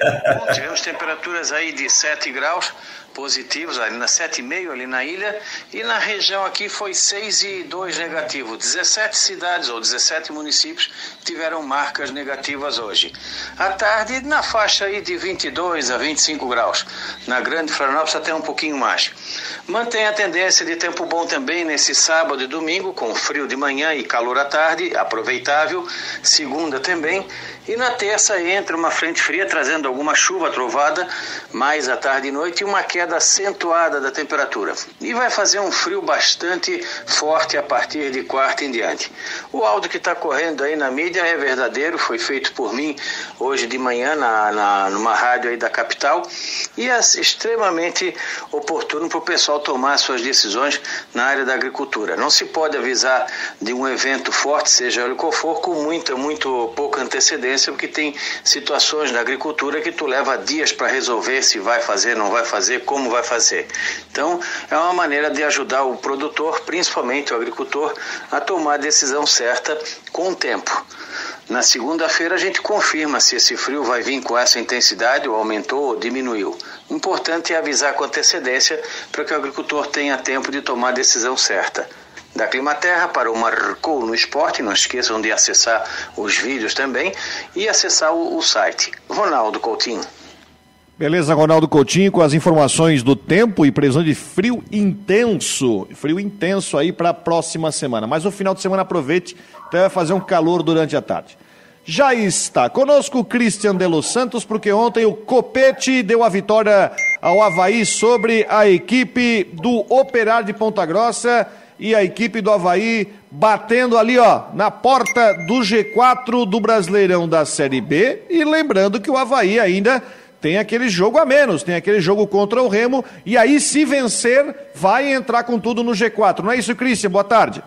Tivemos temperaturas aí de 7 graus positivos, ali na 7,5 ali na ilha, e na região aqui foi 6 e 2 negativo. 17 cidades ou 17 municípios tiveram marcas negativas hoje. À tarde, na faixa aí de 22 a 25 graus. Na Grande Florianópolis até um pouquinho mais. Mantém a tendência de tempo bom também nesse sábado e domingo, com frio de manhã e calor à tarde, aproveitável. Segunda também. E na terça entra uma frente fria trazendo alguma chuva trovada, mais à tarde e noite, e uma queda acentuada da temperatura. E vai fazer um frio bastante forte a partir de quarta em diante. O áudio que está correndo aí na mídia é verdadeiro, foi feito por mim hoje de manhã na, na numa rádio aí da capital e é extremamente oportuno para o pessoal tomar suas decisões na área da agricultura. Não se pode avisar de um evento forte, seja ele qual for, com muita, muito pouca antecedência porque tem situações na agricultura que tu leva dias para resolver se vai fazer, não vai fazer, como vai fazer. Então, é uma maneira de ajudar o produtor, principalmente o agricultor, a tomar a decisão certa com o tempo. Na segunda-feira a gente confirma se esse frio vai vir com essa intensidade, ou aumentou ou diminuiu. Importante é avisar com antecedência para que o agricultor tenha tempo de tomar a decisão certa da Climaterra para o Marcou no Esporte. Não esqueçam de acessar os vídeos também e acessar o, o site. Ronaldo Coutinho. Beleza, Ronaldo Coutinho, com as informações do tempo e previsão de frio intenso. Frio intenso aí para a próxima semana. Mas o final de semana aproveite, então vai fazer um calor durante a tarde. Já está conosco o Christian de Los Santos, porque ontem o Copete deu a vitória ao Havaí sobre a equipe do Operário de Ponta Grossa e a equipe do Havaí batendo ali, ó, na porta do G4 do Brasileirão da Série B. E lembrando que o Havaí ainda tem aquele jogo a menos, tem aquele jogo contra o Remo. E aí, se vencer, vai entrar com tudo no G4. Não é isso, Cristian? Boa tarde.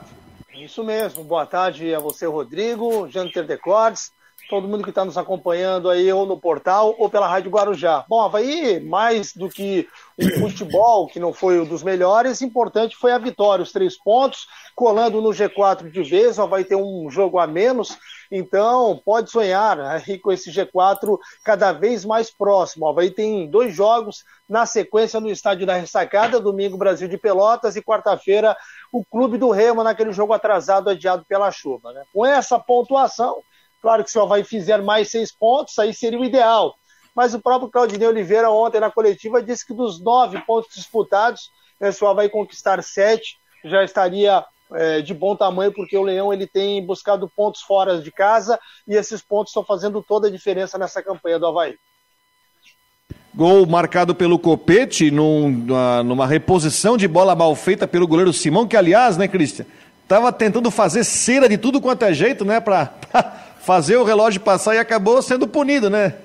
Isso mesmo. Boa tarde a você, Rodrigo, Janter Decordes, todo mundo que está nos acompanhando aí ou no portal ou pela Rádio Guarujá. Bom, Havaí, mais do que o futebol, que não foi um dos melhores, importante foi a vitória, os três pontos, colando no G4 de vez, vai ter um jogo a menos, então pode sonhar aí com esse G4 cada vez mais próximo. Vai tem dois jogos na sequência no estádio da Ressacada, domingo Brasil de Pelotas e quarta-feira o Clube do Remo naquele jogo atrasado adiado pela chuva. Né? Com essa pontuação, claro que se o Havaí fizer mais seis pontos, aí seria o ideal mas o próprio Claudinei Oliveira ontem na coletiva disse que dos nove pontos disputados, né, se o Havaí conquistar sete, já estaria é, de bom tamanho, porque o Leão ele tem buscado pontos fora de casa e esses pontos estão fazendo toda a diferença nessa campanha do Havaí. Gol marcado pelo Copete num, numa reposição de bola mal feita pelo goleiro Simão, que aliás, né, Cristian, estava tentando fazer cera de tudo quanto é jeito, né, para fazer o relógio passar e acabou sendo punido, né?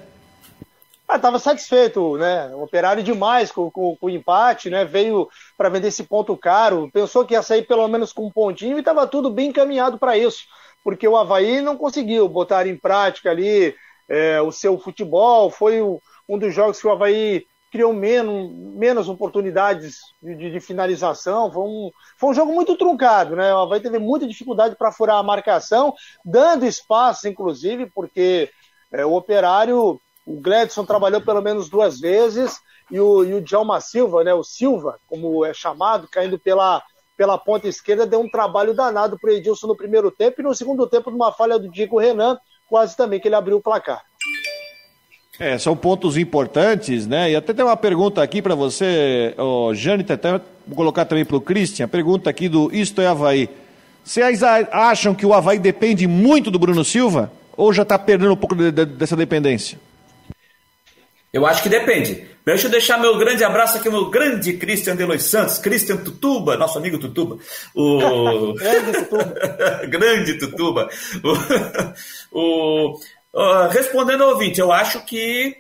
Estava ah, satisfeito, né? Operário demais com, com, com o empate, né? Veio para vender esse ponto caro, pensou que ia sair pelo menos com um pontinho e estava tudo bem encaminhado para isso, porque o Havaí não conseguiu botar em prática ali é, o seu futebol. Foi o, um dos jogos que o Havaí criou menos, menos oportunidades de, de, finalização. Foi um, foi um jogo muito truncado, né? O Havaí teve muita dificuldade para furar a marcação, dando espaço, inclusive, porque é, o operário o Gladson trabalhou pelo menos duas vezes e o, e o Djalma Silva, né, o Silva, como é chamado, caindo pela, pela ponta esquerda, deu um trabalho danado para o Edilson no primeiro tempo e no segundo tempo, numa falha do Diego Renan, quase também que ele abriu o placar. É, são pontos importantes, né? E até tem uma pergunta aqui para você, oh, Jane, até vou colocar também para o Christian, pergunta aqui do Isto é Havaí. Vocês acham que o Havaí depende muito do Bruno Silva? Ou já está perdendo um pouco de, de, dessa dependência? Eu acho que depende. Deixa eu deixar meu grande abraço aqui, meu grande Christian Delois Santos, Christian Tutuba, nosso amigo Tutuba. O... grande Tutuba. grande Tutuba. O... o... respondendo ao ouvinte, eu acho que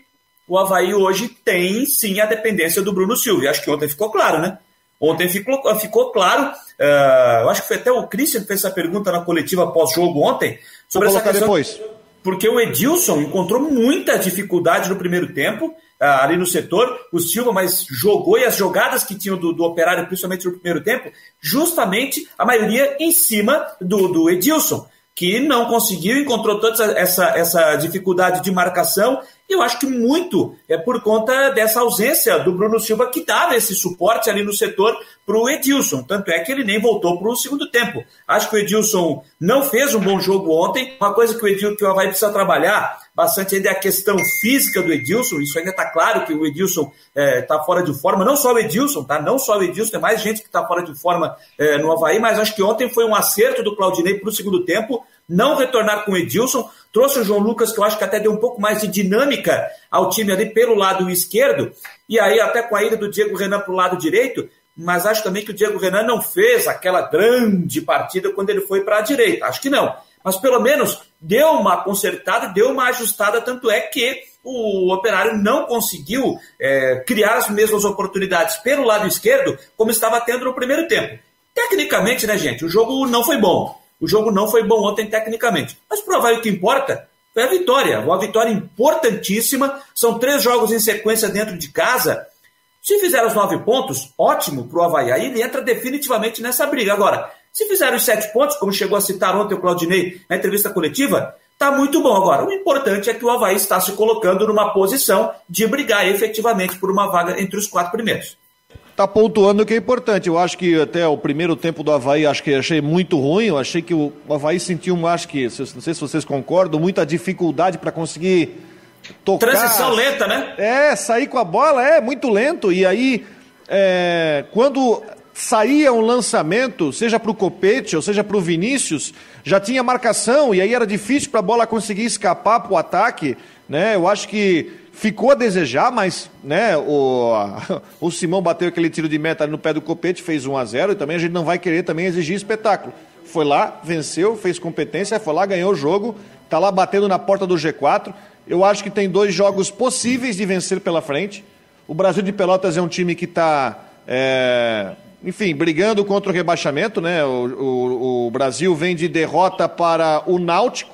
o Havaí hoje tem sim a dependência do Bruno Silva. Acho que ontem ficou claro, né? Ontem ficou, ficou claro. Uh, eu acho que foi até o Christian que fez essa pergunta na coletiva pós-jogo ontem. Sobre Vou essa questão... depois porque o Edilson encontrou muita dificuldade no primeiro tempo, ah, ali no setor, o Silva, mas jogou e as jogadas que tinham do, do Operário, principalmente no primeiro tempo, justamente a maioria em cima do, do Edilson, que não conseguiu, encontrou toda essa, essa dificuldade de marcação eu acho que muito é por conta dessa ausência do Bruno Silva, que dava esse suporte ali no setor para o Edilson. Tanto é que ele nem voltou para o segundo tempo. Acho que o Edilson não fez um bom jogo ontem. Uma coisa que o Edilson que o Havaí precisa trabalhar bastante ainda é a questão física do Edilson. Isso ainda está claro que o Edilson está é, tá fora de forma. Não só o Edilson, tá? Não só o Edilson, tem mais gente que está fora de forma é, no Havaí, mas acho que ontem foi um acerto do Claudinei para o segundo tempo não retornar com o Edilson, trouxe o João Lucas, que eu acho que até deu um pouco mais de dinâmica ao time ali pelo lado esquerdo, e aí até com a ida do Diego Renan para o lado direito, mas acho também que o Diego Renan não fez aquela grande partida quando ele foi para a direita, acho que não. Mas pelo menos deu uma consertada, deu uma ajustada, tanto é que o Operário não conseguiu é, criar as mesmas oportunidades pelo lado esquerdo como estava tendo no primeiro tempo. Tecnicamente, né, gente, o jogo não foi bom. O jogo não foi bom ontem tecnicamente. Mas provar o que importa foi a vitória. Uma vitória importantíssima. São três jogos em sequência dentro de casa. Se fizer os nove pontos, ótimo para o Havaí. Aí ele entra definitivamente nessa briga. Agora, se fizer os sete pontos, como chegou a citar ontem o Claudinei na entrevista coletiva, tá muito bom. Agora, o importante é que o Havaí está se colocando numa posição de brigar efetivamente por uma vaga entre os quatro primeiros tá pontuando o que é importante. Eu acho que até o primeiro tempo do Havaí, acho que achei muito ruim. Eu achei que o Havaí sentiu, acho que, não sei se vocês concordam, muita dificuldade para conseguir tocar. Transição lenta, né? É, sair com a bola é muito lento. E aí, é, quando saía um lançamento, seja para o Copete ou seja para o Vinícius, já tinha marcação e aí era difícil para a bola conseguir escapar para o ataque. Né? Eu acho que ficou a desejar, mas né, o, o Simão bateu aquele tiro de meta no pé do copete, fez 1 a 0 e também a gente não vai querer também exigir espetáculo. Foi lá, venceu, fez competência, foi lá, ganhou o jogo, está lá batendo na porta do G4. Eu acho que tem dois jogos possíveis de vencer pela frente. O Brasil de Pelotas é um time que está, é, enfim, brigando contra o rebaixamento, né? O, o, o Brasil vem de derrota para o Náutico.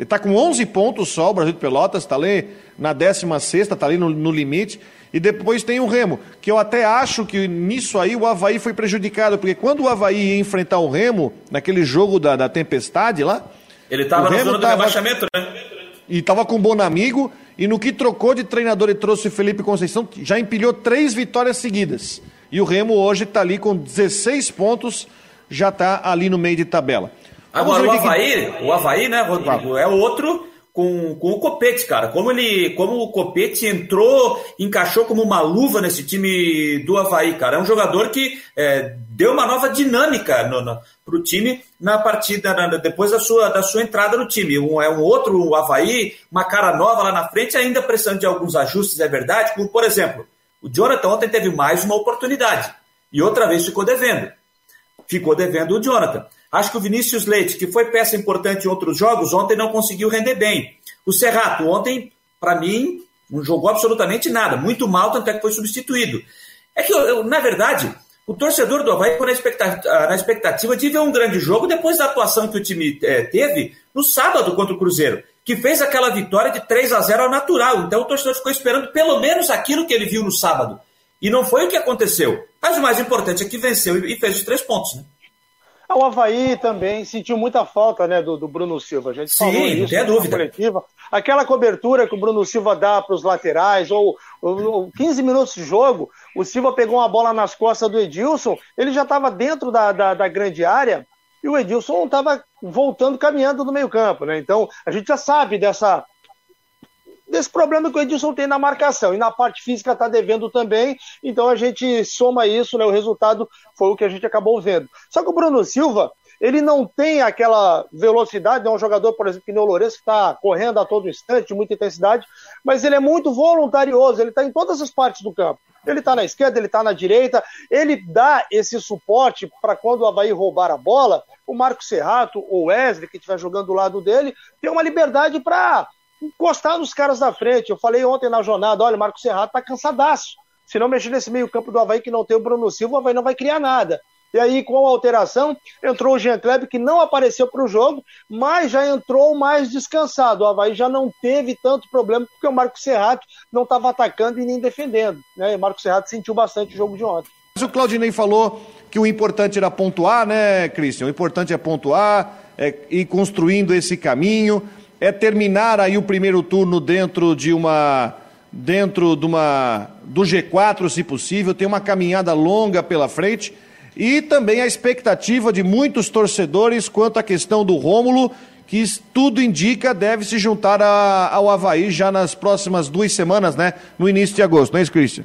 Ele está com 11 pontos só, o Brasil de Pelotas, está ali na 16, está ali no, no, limite. E depois tem o Remo, que eu até acho que nisso aí o Havaí foi prejudicado, porque quando o Havaí ia enfrentar o Remo, naquele jogo da, da tempestade lá. Ele estava na zona do tava, rebaixamento, né? E estava com um bom amigo, e no que trocou de treinador e trouxe o Felipe Conceição, já empilhou três vitórias seguidas. E o Remo hoje está ali com 16 pontos, já está ali no meio de tabela. Agora, o Havaí, que... o Havaí, né, Rodrigo, é outro com, com o Copete, cara. Como ele, como o Copete entrou, encaixou como uma luva nesse time do Havaí, cara. É um jogador que é, deu uma nova dinâmica para o time na partida, na, depois da sua, da sua entrada no time. Um, é um outro Havaí, uma cara nova lá na frente, ainda precisando de alguns ajustes, é verdade. Como, por exemplo, o Jonathan ontem teve mais uma oportunidade e outra vez ficou devendo. Ficou devendo o Jonathan. Acho que o Vinícius Leite, que foi peça importante em outros jogos, ontem não conseguiu render bem. O Serrato, ontem, para mim, não jogou absolutamente nada. Muito mal, tanto é que foi substituído. É que, eu, eu, na verdade, o torcedor do Havaí ficou na expectativa, na expectativa de ver um grande jogo depois da atuação que o time é, teve no sábado contra o Cruzeiro, que fez aquela vitória de 3 a 0 ao natural. Então o torcedor ficou esperando pelo menos aquilo que ele viu no sábado. E não foi o que aconteceu. Mas o mais importante é que venceu e fez os três pontos, né? O Havaí também sentiu muita falta né, do, do Bruno Silva. A gente Sim, falou isso não dúvida. coletiva. Aquela cobertura que o Bruno Silva dá para os laterais, ou, ou, 15 minutos de jogo, o Silva pegou uma bola nas costas do Edilson, ele já estava dentro da, da, da, grande área e o Edilson estava voltando, caminhando no meio campo. Né? Então, a gente já sabe dessa, desse problema que o Edilson tem na marcação. E na parte física está devendo também. Então a gente soma isso, né? O resultado foi o que a gente acabou vendo. Só que o Bruno Silva, ele não tem aquela velocidade, é um jogador, por exemplo, que o Lourenço, que está correndo a todo instante, muita intensidade, mas ele é muito voluntarioso, ele está em todas as partes do campo. Ele está na esquerda, ele está na direita, ele dá esse suporte para quando o Havaí roubar a bola, o Marco Serrato ou o Wesley, que estiver jogando do lado dele, tem uma liberdade para encostar nos caras da frente. Eu falei ontem na jornada, olha, o Marco Serrato tá cansadaço. Se não mexer nesse meio campo do Havaí que não tem o Bruno Silva, o Havaí não vai criar nada. E aí, com a alteração, entrou o Jean Kleber, que não apareceu para o jogo, mas já entrou mais descansado. O Havaí já não teve tanto problema, porque o Marco Serrato não estava atacando e nem defendendo. Né? E o Marco Serrato sentiu bastante o jogo de ontem. Mas o Claudinei falou que o importante era pontuar, né, Cristian? O importante é pontuar, é ir construindo esse caminho é terminar aí o primeiro turno dentro de uma dentro de uma do G4, se possível, tem uma caminhada longa pela frente e também a expectativa de muitos torcedores quanto à questão do Rômulo, que tudo indica deve se juntar a, ao Havaí já nas próximas duas semanas, né? No início de agosto, não é isso, Cristian?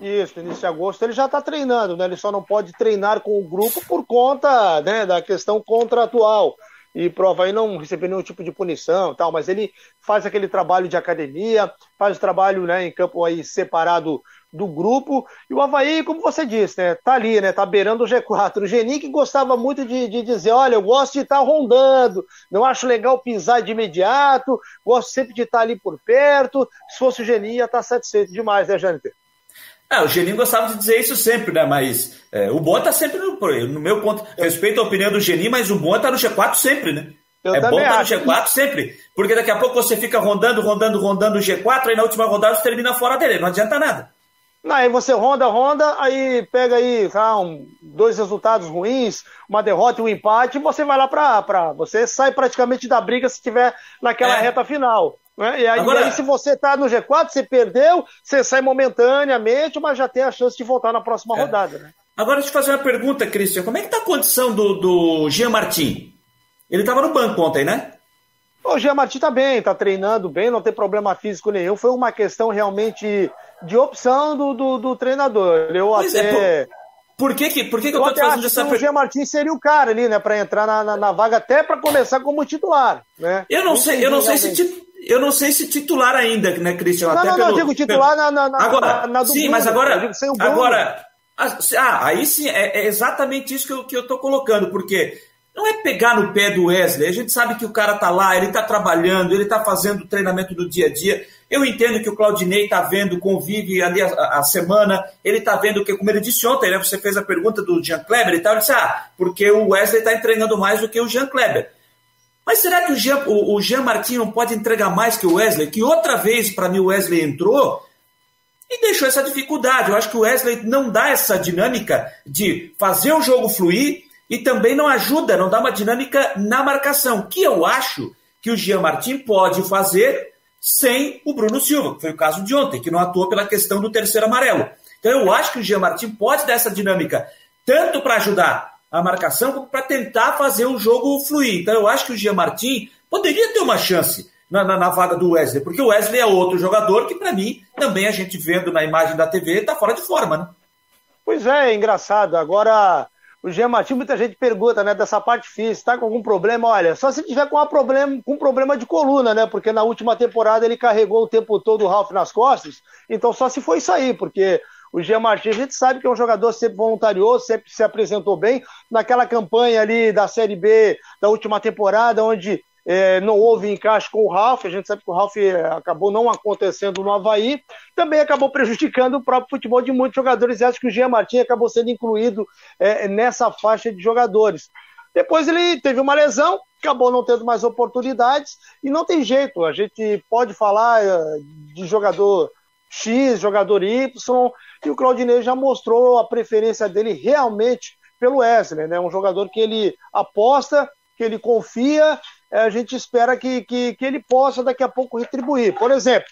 Isso, início de agosto ele já está treinando, né? Ele só não pode treinar com o grupo por conta né, da questão contratual e pro Havaí não receber nenhum tipo de punição tal, mas ele faz aquele trabalho de academia, faz o trabalho né, em campo aí separado do grupo, e o Havaí, como você disse, né, tá ali, né, tá beirando o G4. O Geni que gostava muito de, de dizer, olha, eu gosto de estar tá rondando, não acho legal pisar de imediato, gosto sempre de estar tá ali por perto, se fosse o Geni ia estar tá satisfeito demais, né, Jâniter? É, o Geninho gostava de dizer isso sempre, né? Mas é, o bom tá sempre no, no meu ponto. Respeito a opinião do Geninho, mas o bom tá no G4 sempre, né? Eu é bom estar tá no G4 sempre. Porque daqui a pouco você fica rondando, rondando, rondando o G4, aí na última rodada você termina fora dele. Não adianta nada. Não, aí você ronda, ronda, aí pega aí tá, um, dois resultados ruins, uma derrota e um empate, e você vai lá pra, pra. Você sai praticamente da briga se tiver naquela é. reta final. Né? E, aí, Agora... e aí, se você está no G4, você perdeu, você sai momentaneamente, mas já tem a chance de voltar na próxima é. rodada. Né? Agora, deixa eu fazer uma pergunta, Cristian. Como é que está a condição do, do Jean Martin? Ele estava no banco ontem, né? O Jean Martin está bem, está treinando bem, não tem problema físico nenhum. Foi uma questão realmente de opção do, do, do treinador. Eu pois é, até. É. Por que, que, por que, que eu, eu tô fazendo essa pergunta? O Jean Martins seria o cara ali, né, para entrar na, na, na, vaga até para começar como titular, né? Eu não, não sei, eu não sei se eu não sei se titular ainda, né, Cristian? Não, Até não, pelo, não, digo titular pelo... na, na, agora, na, do Sim, Bruno, mas agora, agora, ah, aí sim, é, é, exatamente isso que eu, que eu tô colocando, porque não é pegar no pé do Wesley, a gente sabe que o cara tá lá, ele tá trabalhando, ele tá fazendo o treinamento do dia a dia, eu entendo que o Claudinei tá vendo, convive ali a, a, semana, ele tá vendo que, como ele disse ontem, né, você fez a pergunta do Jean Kleber e tal, ele disse, ah, porque o Wesley tá treinando mais do que o Jean Kleber. Mas será que o Jean, o, o Jean Martin não pode entregar mais que o Wesley? Que outra vez, para mim, o Wesley entrou e deixou essa dificuldade. Eu acho que o Wesley não dá essa dinâmica de fazer o jogo fluir e também não ajuda, não dá uma dinâmica na marcação, que eu acho que o Jean Martin pode fazer sem o Bruno Silva, que foi o caso de ontem, que não atuou pela questão do terceiro amarelo. Então eu acho que o Jean Martin pode dar essa dinâmica tanto para ajudar a marcação para tentar fazer o jogo fluir. Então eu acho que o Jean Martin poderia ter uma chance na, na, na, vaga do Wesley, porque o Wesley é outro jogador que, para mim, também a gente vendo na imagem da TV, está fora de forma, né? Pois é, é engraçado. Agora, o Martins, muita gente pergunta, né, dessa parte física, tá com algum problema? Olha, só se tiver com, problema, com um problema de coluna, né? Porque na última temporada ele carregou o tempo todo o Ralph nas costas, então só se foi isso aí, porque o Martins, a gente sabe que é um jogador sempre voluntarioso, sempre se apresentou bem. Naquela campanha ali da Série B da última temporada, onde é, não houve encaixe com o Ralf, a gente sabe que o Ralf é, acabou não acontecendo no Havaí, também acabou prejudicando o próprio futebol de muitos jogadores, acho que o Jean Martins acabou sendo incluído é, nessa faixa de jogadores. Depois ele teve uma lesão, acabou não tendo mais oportunidades, e não tem jeito, a gente pode falar é, de jogador X, jogador Y, e o Claudinei já mostrou a preferência dele realmente pelo Wesley, né? Um jogador que ele aposta, que ele confia a gente espera que, que, que ele possa daqui a pouco retribuir. Por exemplo,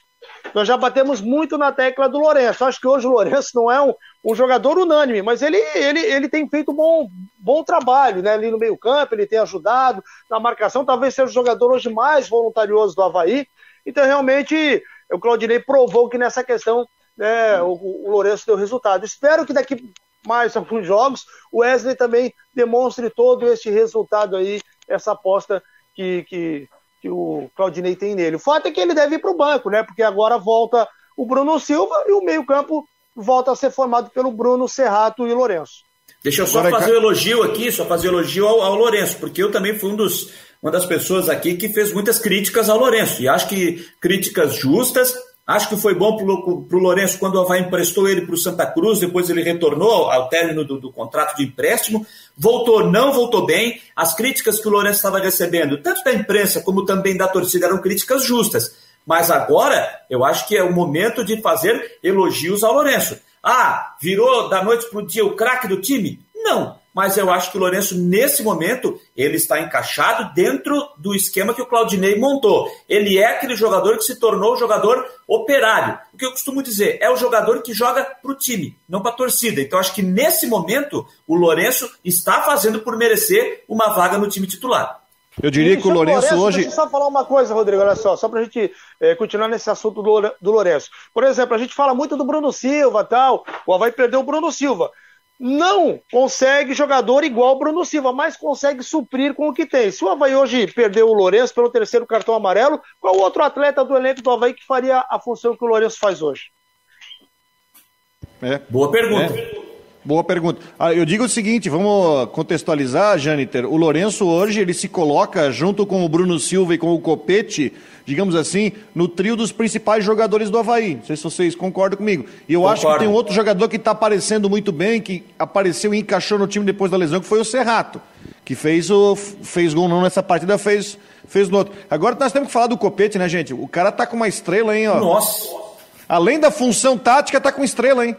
nós já batemos muito na tecla do Lourenço. Acho que hoje o Lourenço não é um, um jogador unânime, mas ele, ele, ele tem feito bom, bom trabalho né? ali no meio-campo, ele tem ajudado na marcação. Talvez seja o jogador hoje mais voluntarioso do Havaí. Então, realmente, o Claudinei provou que nessa questão né, o, o Lourenço deu resultado. Espero que daqui mais alguns jogos o Wesley também demonstre todo esse resultado aí, essa aposta que, que, que o Claudinei tem nele. O fato é que ele deve ir para o banco, né? Porque agora volta o Bruno Silva e o meio-campo volta a ser formado pelo Bruno Serrato e Lourenço. Deixa eu só agora, fazer o um elogio aqui, só fazer um elogio ao, ao Lourenço, porque eu também fui um dos, uma das pessoas aqui que fez muitas críticas ao Lourenço. E acho que críticas justas, Acho que foi bom para o Lourenço quando o Havaí emprestou ele para o Santa Cruz, depois ele retornou ao término do, do, contrato de empréstimo, voltou, não voltou bem. As críticas que o Lourenço estava recebendo, tanto da imprensa como também da torcida, eram críticas justas. Mas agora eu acho que é o momento de fazer elogios ao Lourenço. Ah, virou da noite para o dia o craque do time? Não mas eu acho que o Lourenço, nesse momento, ele está encaixado dentro do esquema que o Claudinei montou. Ele é aquele jogador que se tornou o jogador operário. O que eu costumo dizer, é o jogador que joga para o time, não para a torcida. Então, acho que nesse momento, o Lourenço está fazendo por merecer uma vaga no time titular. Eu diria que o Lourenço, Lourenço hoje. Deixa eu só falar uma coisa, Rodrigo, olha só, só para a gente é, continuar nesse assunto do, do Lourenço. Por exemplo, a gente fala muito do Bruno Silva tal, o Havaí perdeu o Bruno Silva não consegue jogador igual o Bruno Silva, mas consegue suprir com o que tem. Se o Havaí hoje perdeu o Lourenço pelo terceiro cartão amarelo, qual outro atleta do elenco do Havaí que faria a função que o Lourenço faz hoje? É. Boa pergunta. É. Boa pergunta. Ah, eu digo o seguinte, vamos contextualizar, Jâniter. O Lourenço hoje ele se coloca junto com o Bruno Silva e com o Copete digamos assim, no trio dos principais jogadores do Havaí. Não sei se vocês concordam comigo. E eu Concordo. acho que tem um outro jogador que está aparecendo muito bem, que apareceu e encaixou no time depois da lesão, que foi o Serrato, que fez o fez gol não nessa partida, fez, fez no outro. Agora nós temos que falar do Copete, né, gente? O cara tá com uma estrela, hein, ó. Nossa! Além da função tática, tá com estrela, hein?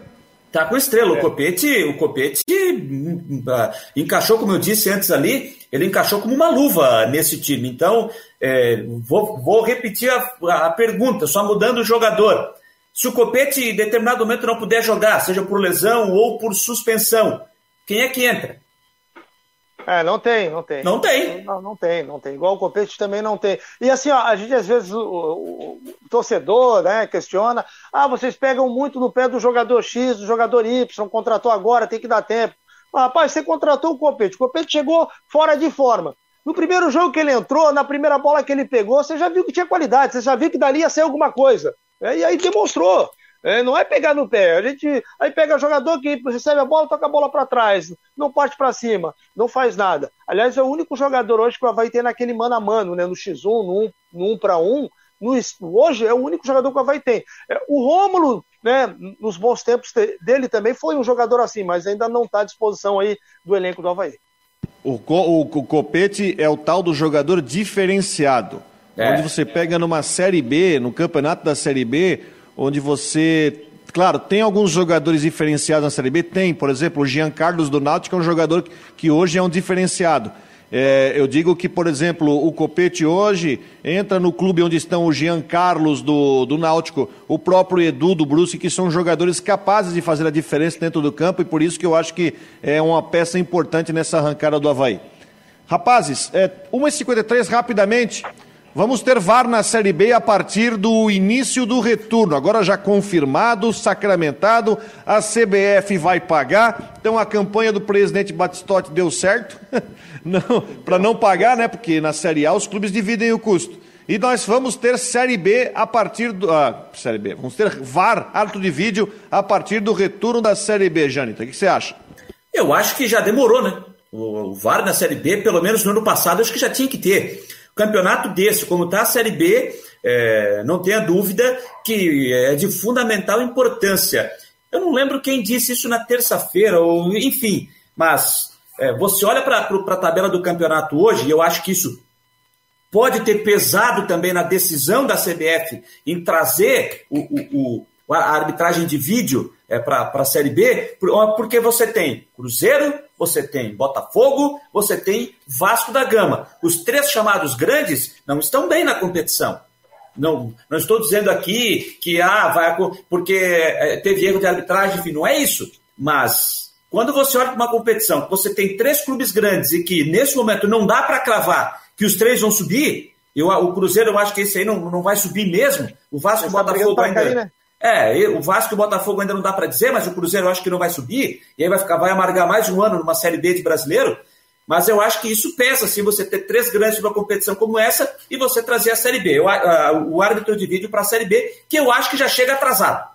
Tá com estrela. É. O Copete, o Copete uh, encaixou, como eu disse antes ali, ele encaixou como uma luva nesse time. Então, é, vou, vou, repetir a, a, pergunta, só mudando o jogador. Se o Copete em determinado momento não puder jogar, seja por lesão ou por suspensão, quem é que entra? É, não tem, não tem. Não tem. Não, não tem, não tem. Igual o Copete também não tem. E assim, ó, a gente às vezes, o, o, o, torcedor, né, questiona, ah, vocês pegam muito no pé do jogador X, do jogador Y, contratou agora, tem que dar tempo. Rapaz, você contratou o Copete, o Copete chegou fora de forma. No primeiro jogo que ele entrou, na primeira bola que ele pegou, você já viu que tinha qualidade, você já viu que dali ia ser alguma coisa. É, e aí demonstrou. É, não é pegar no pé. A gente aí pega jogador que recebe a bola, toca a bola para trás, não parte para cima, não faz nada. Aliás, é o único jogador hoje que o Havaí tem naquele mano a mano, né? No X1, no 1, no 1 para 1. No, hoje é o único jogador que o Havaí tem. É, o Rômulo, né, nos bons tempos dele também foi um jogador assim, mas ainda não está à disposição aí do elenco do Havaí. O, o, o Copete é o tal do jogador diferenciado. É. Onde você pega numa Série B, no campeonato da Série B, onde você. Claro, tem alguns jogadores diferenciados na Série B? Tem, por exemplo, o Jean Carlos do Náutico é um jogador que hoje é um diferenciado. É, eu digo que, por exemplo, o Copete hoje entra no clube onde estão o Jean Carlos do, do Náutico, o próprio Edu do Brusque, que são jogadores capazes de fazer a diferença dentro do campo e por isso que eu acho que é uma peça importante nessa arrancada do Havaí. Rapazes, é, 1h53 rapidamente. Vamos ter VAR na Série B a partir do início do retorno. Agora já confirmado, sacramentado, a CBF vai pagar. Então a campanha do presidente Batistotti deu certo. Para não pagar, né? Porque na Série A os clubes dividem o custo. E nós vamos ter Série B a partir do. Ah, Série B. Vamos ter VAR, árbitro de vídeo, a partir do retorno da Série B, Janita. O que você acha? Eu acho que já demorou, né? O, o VAR na Série B, pelo menos no ano passado, acho que já tinha que ter. Campeonato desse, como está a Série B, é, não tenha dúvida que é de fundamental importância. Eu não lembro quem disse isso na terça-feira, ou enfim, mas é, você olha para a tabela do campeonato hoje, e eu acho que isso pode ter pesado também na decisão da CBF em trazer o, o, o a arbitragem de vídeo é, para a Série B, porque você tem Cruzeiro, você tem Botafogo, você tem Vasco da Gama. Os três chamados grandes não estão bem na competição. Não, não estou dizendo aqui que ah, vai porque é, teve erro de arbitragem, enfim, não é isso. Mas quando você olha para uma competição, você tem três clubes grandes e que nesse momento não dá para cravar que os três vão subir, eu, o Cruzeiro eu acho que esse aí não, não vai subir mesmo. O Vasco e o tá Botafogo ainda. Cair, né? É, o Vasco e o Botafogo ainda não dá para dizer, mas o Cruzeiro eu acho que não vai subir, e aí vai ficar, vai amargar mais um ano numa Série B de brasileiro. Mas eu acho que isso pesa, assim, você ter três grandes numa competição como essa e você trazer a Série B. O, a, o árbitro de vídeo para a Série B, que eu acho que já chega atrasado.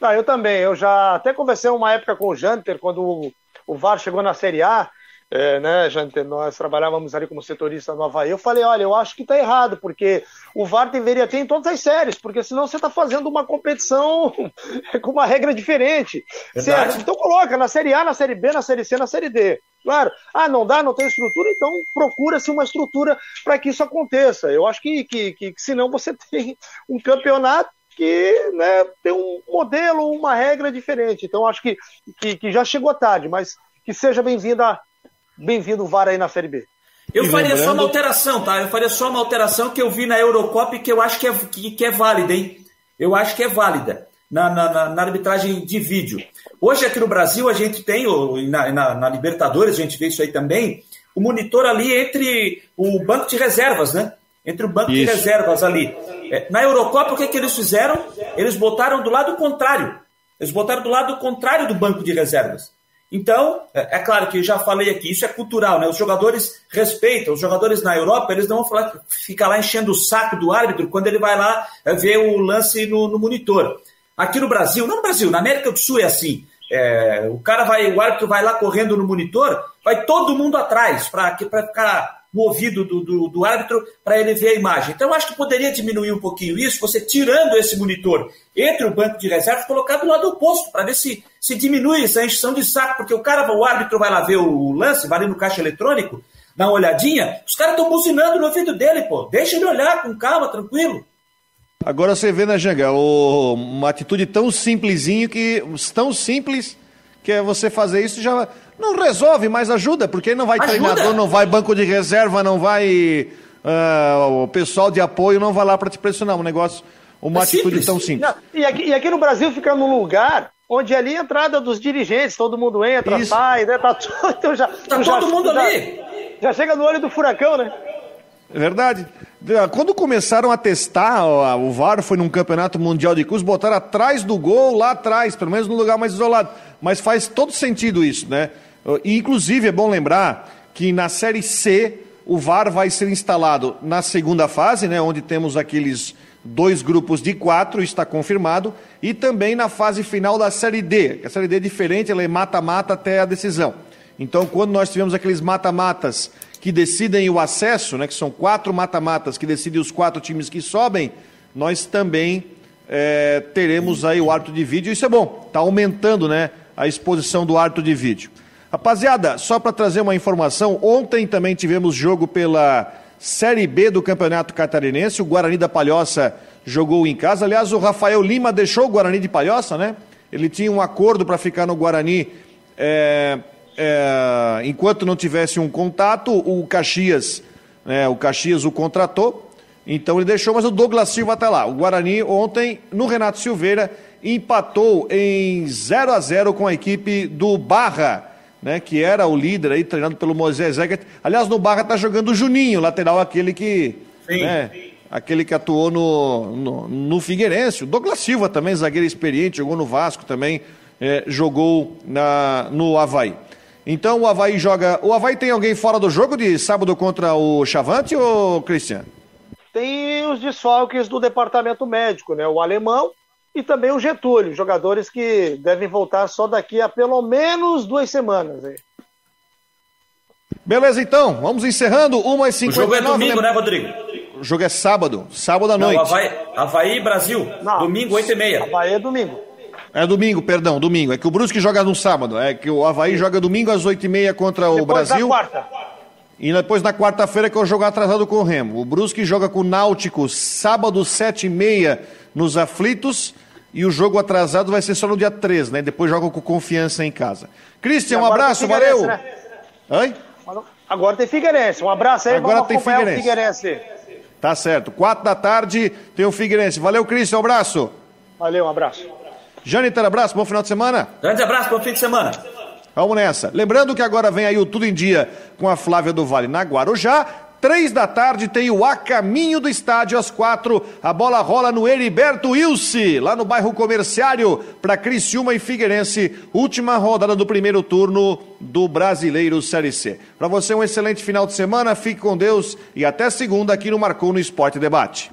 Ah, eu também. Eu já até conversei uma época com o Janter, quando o, o VAR chegou na Série A, é, né, Janter, nós trabalhávamos ali como setorista no Havaí, eu falei, olha, eu acho que está errado, porque o VAR deveria ter em todas as séries, porque senão você está fazendo uma competição com uma regra diferente. Certo? Então coloca na Série A, na Série B, na Série C, na Série D. Claro, ah, não dá, não tem estrutura, então procura-se uma estrutura para que isso aconteça. Eu acho que, que, que, que senão você tem um campeonato que né, tem um modelo, uma regra diferente. Então acho que, que, que já chegou tarde, mas que seja bem-vinda bem-vindo o VAR aí na Série B. Eu e faria lembrando... só uma alteração, tá? Eu faria só uma alteração que eu vi na Eurocopa e que eu acho que é, que, que é válida, hein? Eu acho que é válida na, na, na, arbitragem de vídeo. Hoje aqui no Brasil a gente tem, na, na, na Libertadores a gente vê isso aí também, o monitor ali entre o banco de reservas, né? Entre o banco isso. de reservas ali. É, na Eurocopa, o que, é que eles fizeram? Eles botaram do lado contrário. Eles botaram do lado contrário do banco de reservas. Então, é, é, claro que já falei aqui, isso é cultural, né? Os jogadores respeitam, os jogadores na Europa, eles não vão falar, ficar lá enchendo o saco do árbitro quando ele vai lá é, ver o lance no, no monitor. Aqui no Brasil, não no Brasil, na América do Sul é assim. É, o cara vai, o árbitro vai lá correndo no monitor, vai todo mundo atrás para ficar no ouvido do, do, do árbitro para ele ver a imagem. Então, eu acho que poderia diminuir um pouquinho isso, você tirando esse monitor entre o banco de reservas, colocar do lado oposto, para ver se, se diminui essa encheção de saco, porque o cara, o árbitro vai lá ver o lance, vai ali no caixa eletrônico, dá uma olhadinha, os caras estão buzinando no ouvido dele, pô. Deixa ele olhar com calma, tranquilo. Agora você vê, né, Janga, uma atitude tão simplesinho que. tão simples que é você fazer isso já não resolve, mas ajuda, porque não vai ajuda. treinador, não vai banco de reserva, não vai. Uh, o pessoal de apoio não vai lá para te pressionar. Um negócio, uma é atitude simples. tão simples. Não, e, aqui, e aqui no Brasil fica num lugar onde ali a entrada dos dirigentes, todo mundo entra, Isso. sai, né? Tá, então já, tá todo já, mundo já, ali. Já chega no olho do furacão, né? É verdade. Quando começaram a testar, o VAR foi num campeonato mundial de cruz, botaram atrás do gol, lá atrás, pelo menos no lugar mais isolado. Mas faz todo sentido isso, né? E, inclusive, é bom lembrar que na Série C o VAR vai ser instalado na segunda fase, né, onde temos aqueles dois grupos de quatro, está confirmado, e também na fase final da Série D. A Série D é diferente, ela é mata-mata até a decisão. Então, quando nós tivemos aqueles mata-matas que decidem o acesso, né, que são quatro mata-matas que decidem os quatro times que sobem, nós também é, teremos aí o árbitro de vídeo. Isso é bom, está aumentando né, a exposição do árbitro de vídeo. Rapaziada, só para trazer uma informação, ontem também tivemos jogo pela Série B do Campeonato Catarinense. O Guarani da Palhoça jogou em casa. Aliás, o Rafael Lima deixou o Guarani de Palhoça, né? Ele tinha um acordo para ficar no Guarani é, é, enquanto não tivesse um contato. O Caxias, né, o Caxias o contratou. Então ele deixou, mas o Douglas Silva está lá. O Guarani ontem, no Renato Silveira, empatou em 0 a 0 com a equipe do Barra né, que era o líder aí, treinado pelo Moisés Eggert. Aliás, no Barra está jogando o Juninho, lateral aquele que né? Aquele que atuou no, no, no Figueirense. O Douglas Silva também, zagueiro experiente, jogou no Vasco também, é, jogou na, no Havaí. Então o Havaí joga. O Havaí tem alguém fora do jogo de sábado contra o Chavante ou Cristiano? Tem os desfalques do departamento médico, né? O alemão e também o Getúlio, jogadores que devem voltar só daqui a pelo menos duas semanas. Aí. Beleza, então, vamos encerrando. 1h59. O jogo é domingo, né, Rodrigo? O jogo é sábado, sábado à noite. Não, Havaí, Havaí Brasil, Não, domingo, 8h30. Havaí é domingo. É domingo, perdão, domingo. É que o Brusque joga no sábado. É que o Havaí joga domingo às 8h30 contra o depois Brasil. Na quarta. E depois na quarta-feira que eu jogo atrasado com o Remo. O Brusque joga com o Náutico sábado, 7h30 nos aflitos. E o jogo atrasado vai ser só no dia 3, né? Depois joga com confiança em casa. Cristian, um abraço, valeu. Né? Oi? Agora tem Figueirense. Um abraço aí, Agora tem Figueirense. Figueirense. Tá certo. Quatro da tarde tem o Figueirense. Valeu, Cristian, um abraço. Valeu, um abraço. Jâniter, abraço, bom final de semana. Grande abraço, bom fim de semana. Vamos nessa. Lembrando que agora vem aí o Tudo em Dia com a Flávia do Vale na Guarujá. Três da tarde tem o A Caminho do Estádio, às quatro. A bola rola no Heriberto Wilce, lá no bairro Comerciário, para Criciúma e Figueirense. Última rodada do primeiro turno do Brasileiro Série C. Para você, um excelente final de semana. Fique com Deus e até segunda aqui no Marcou no Esporte Debate.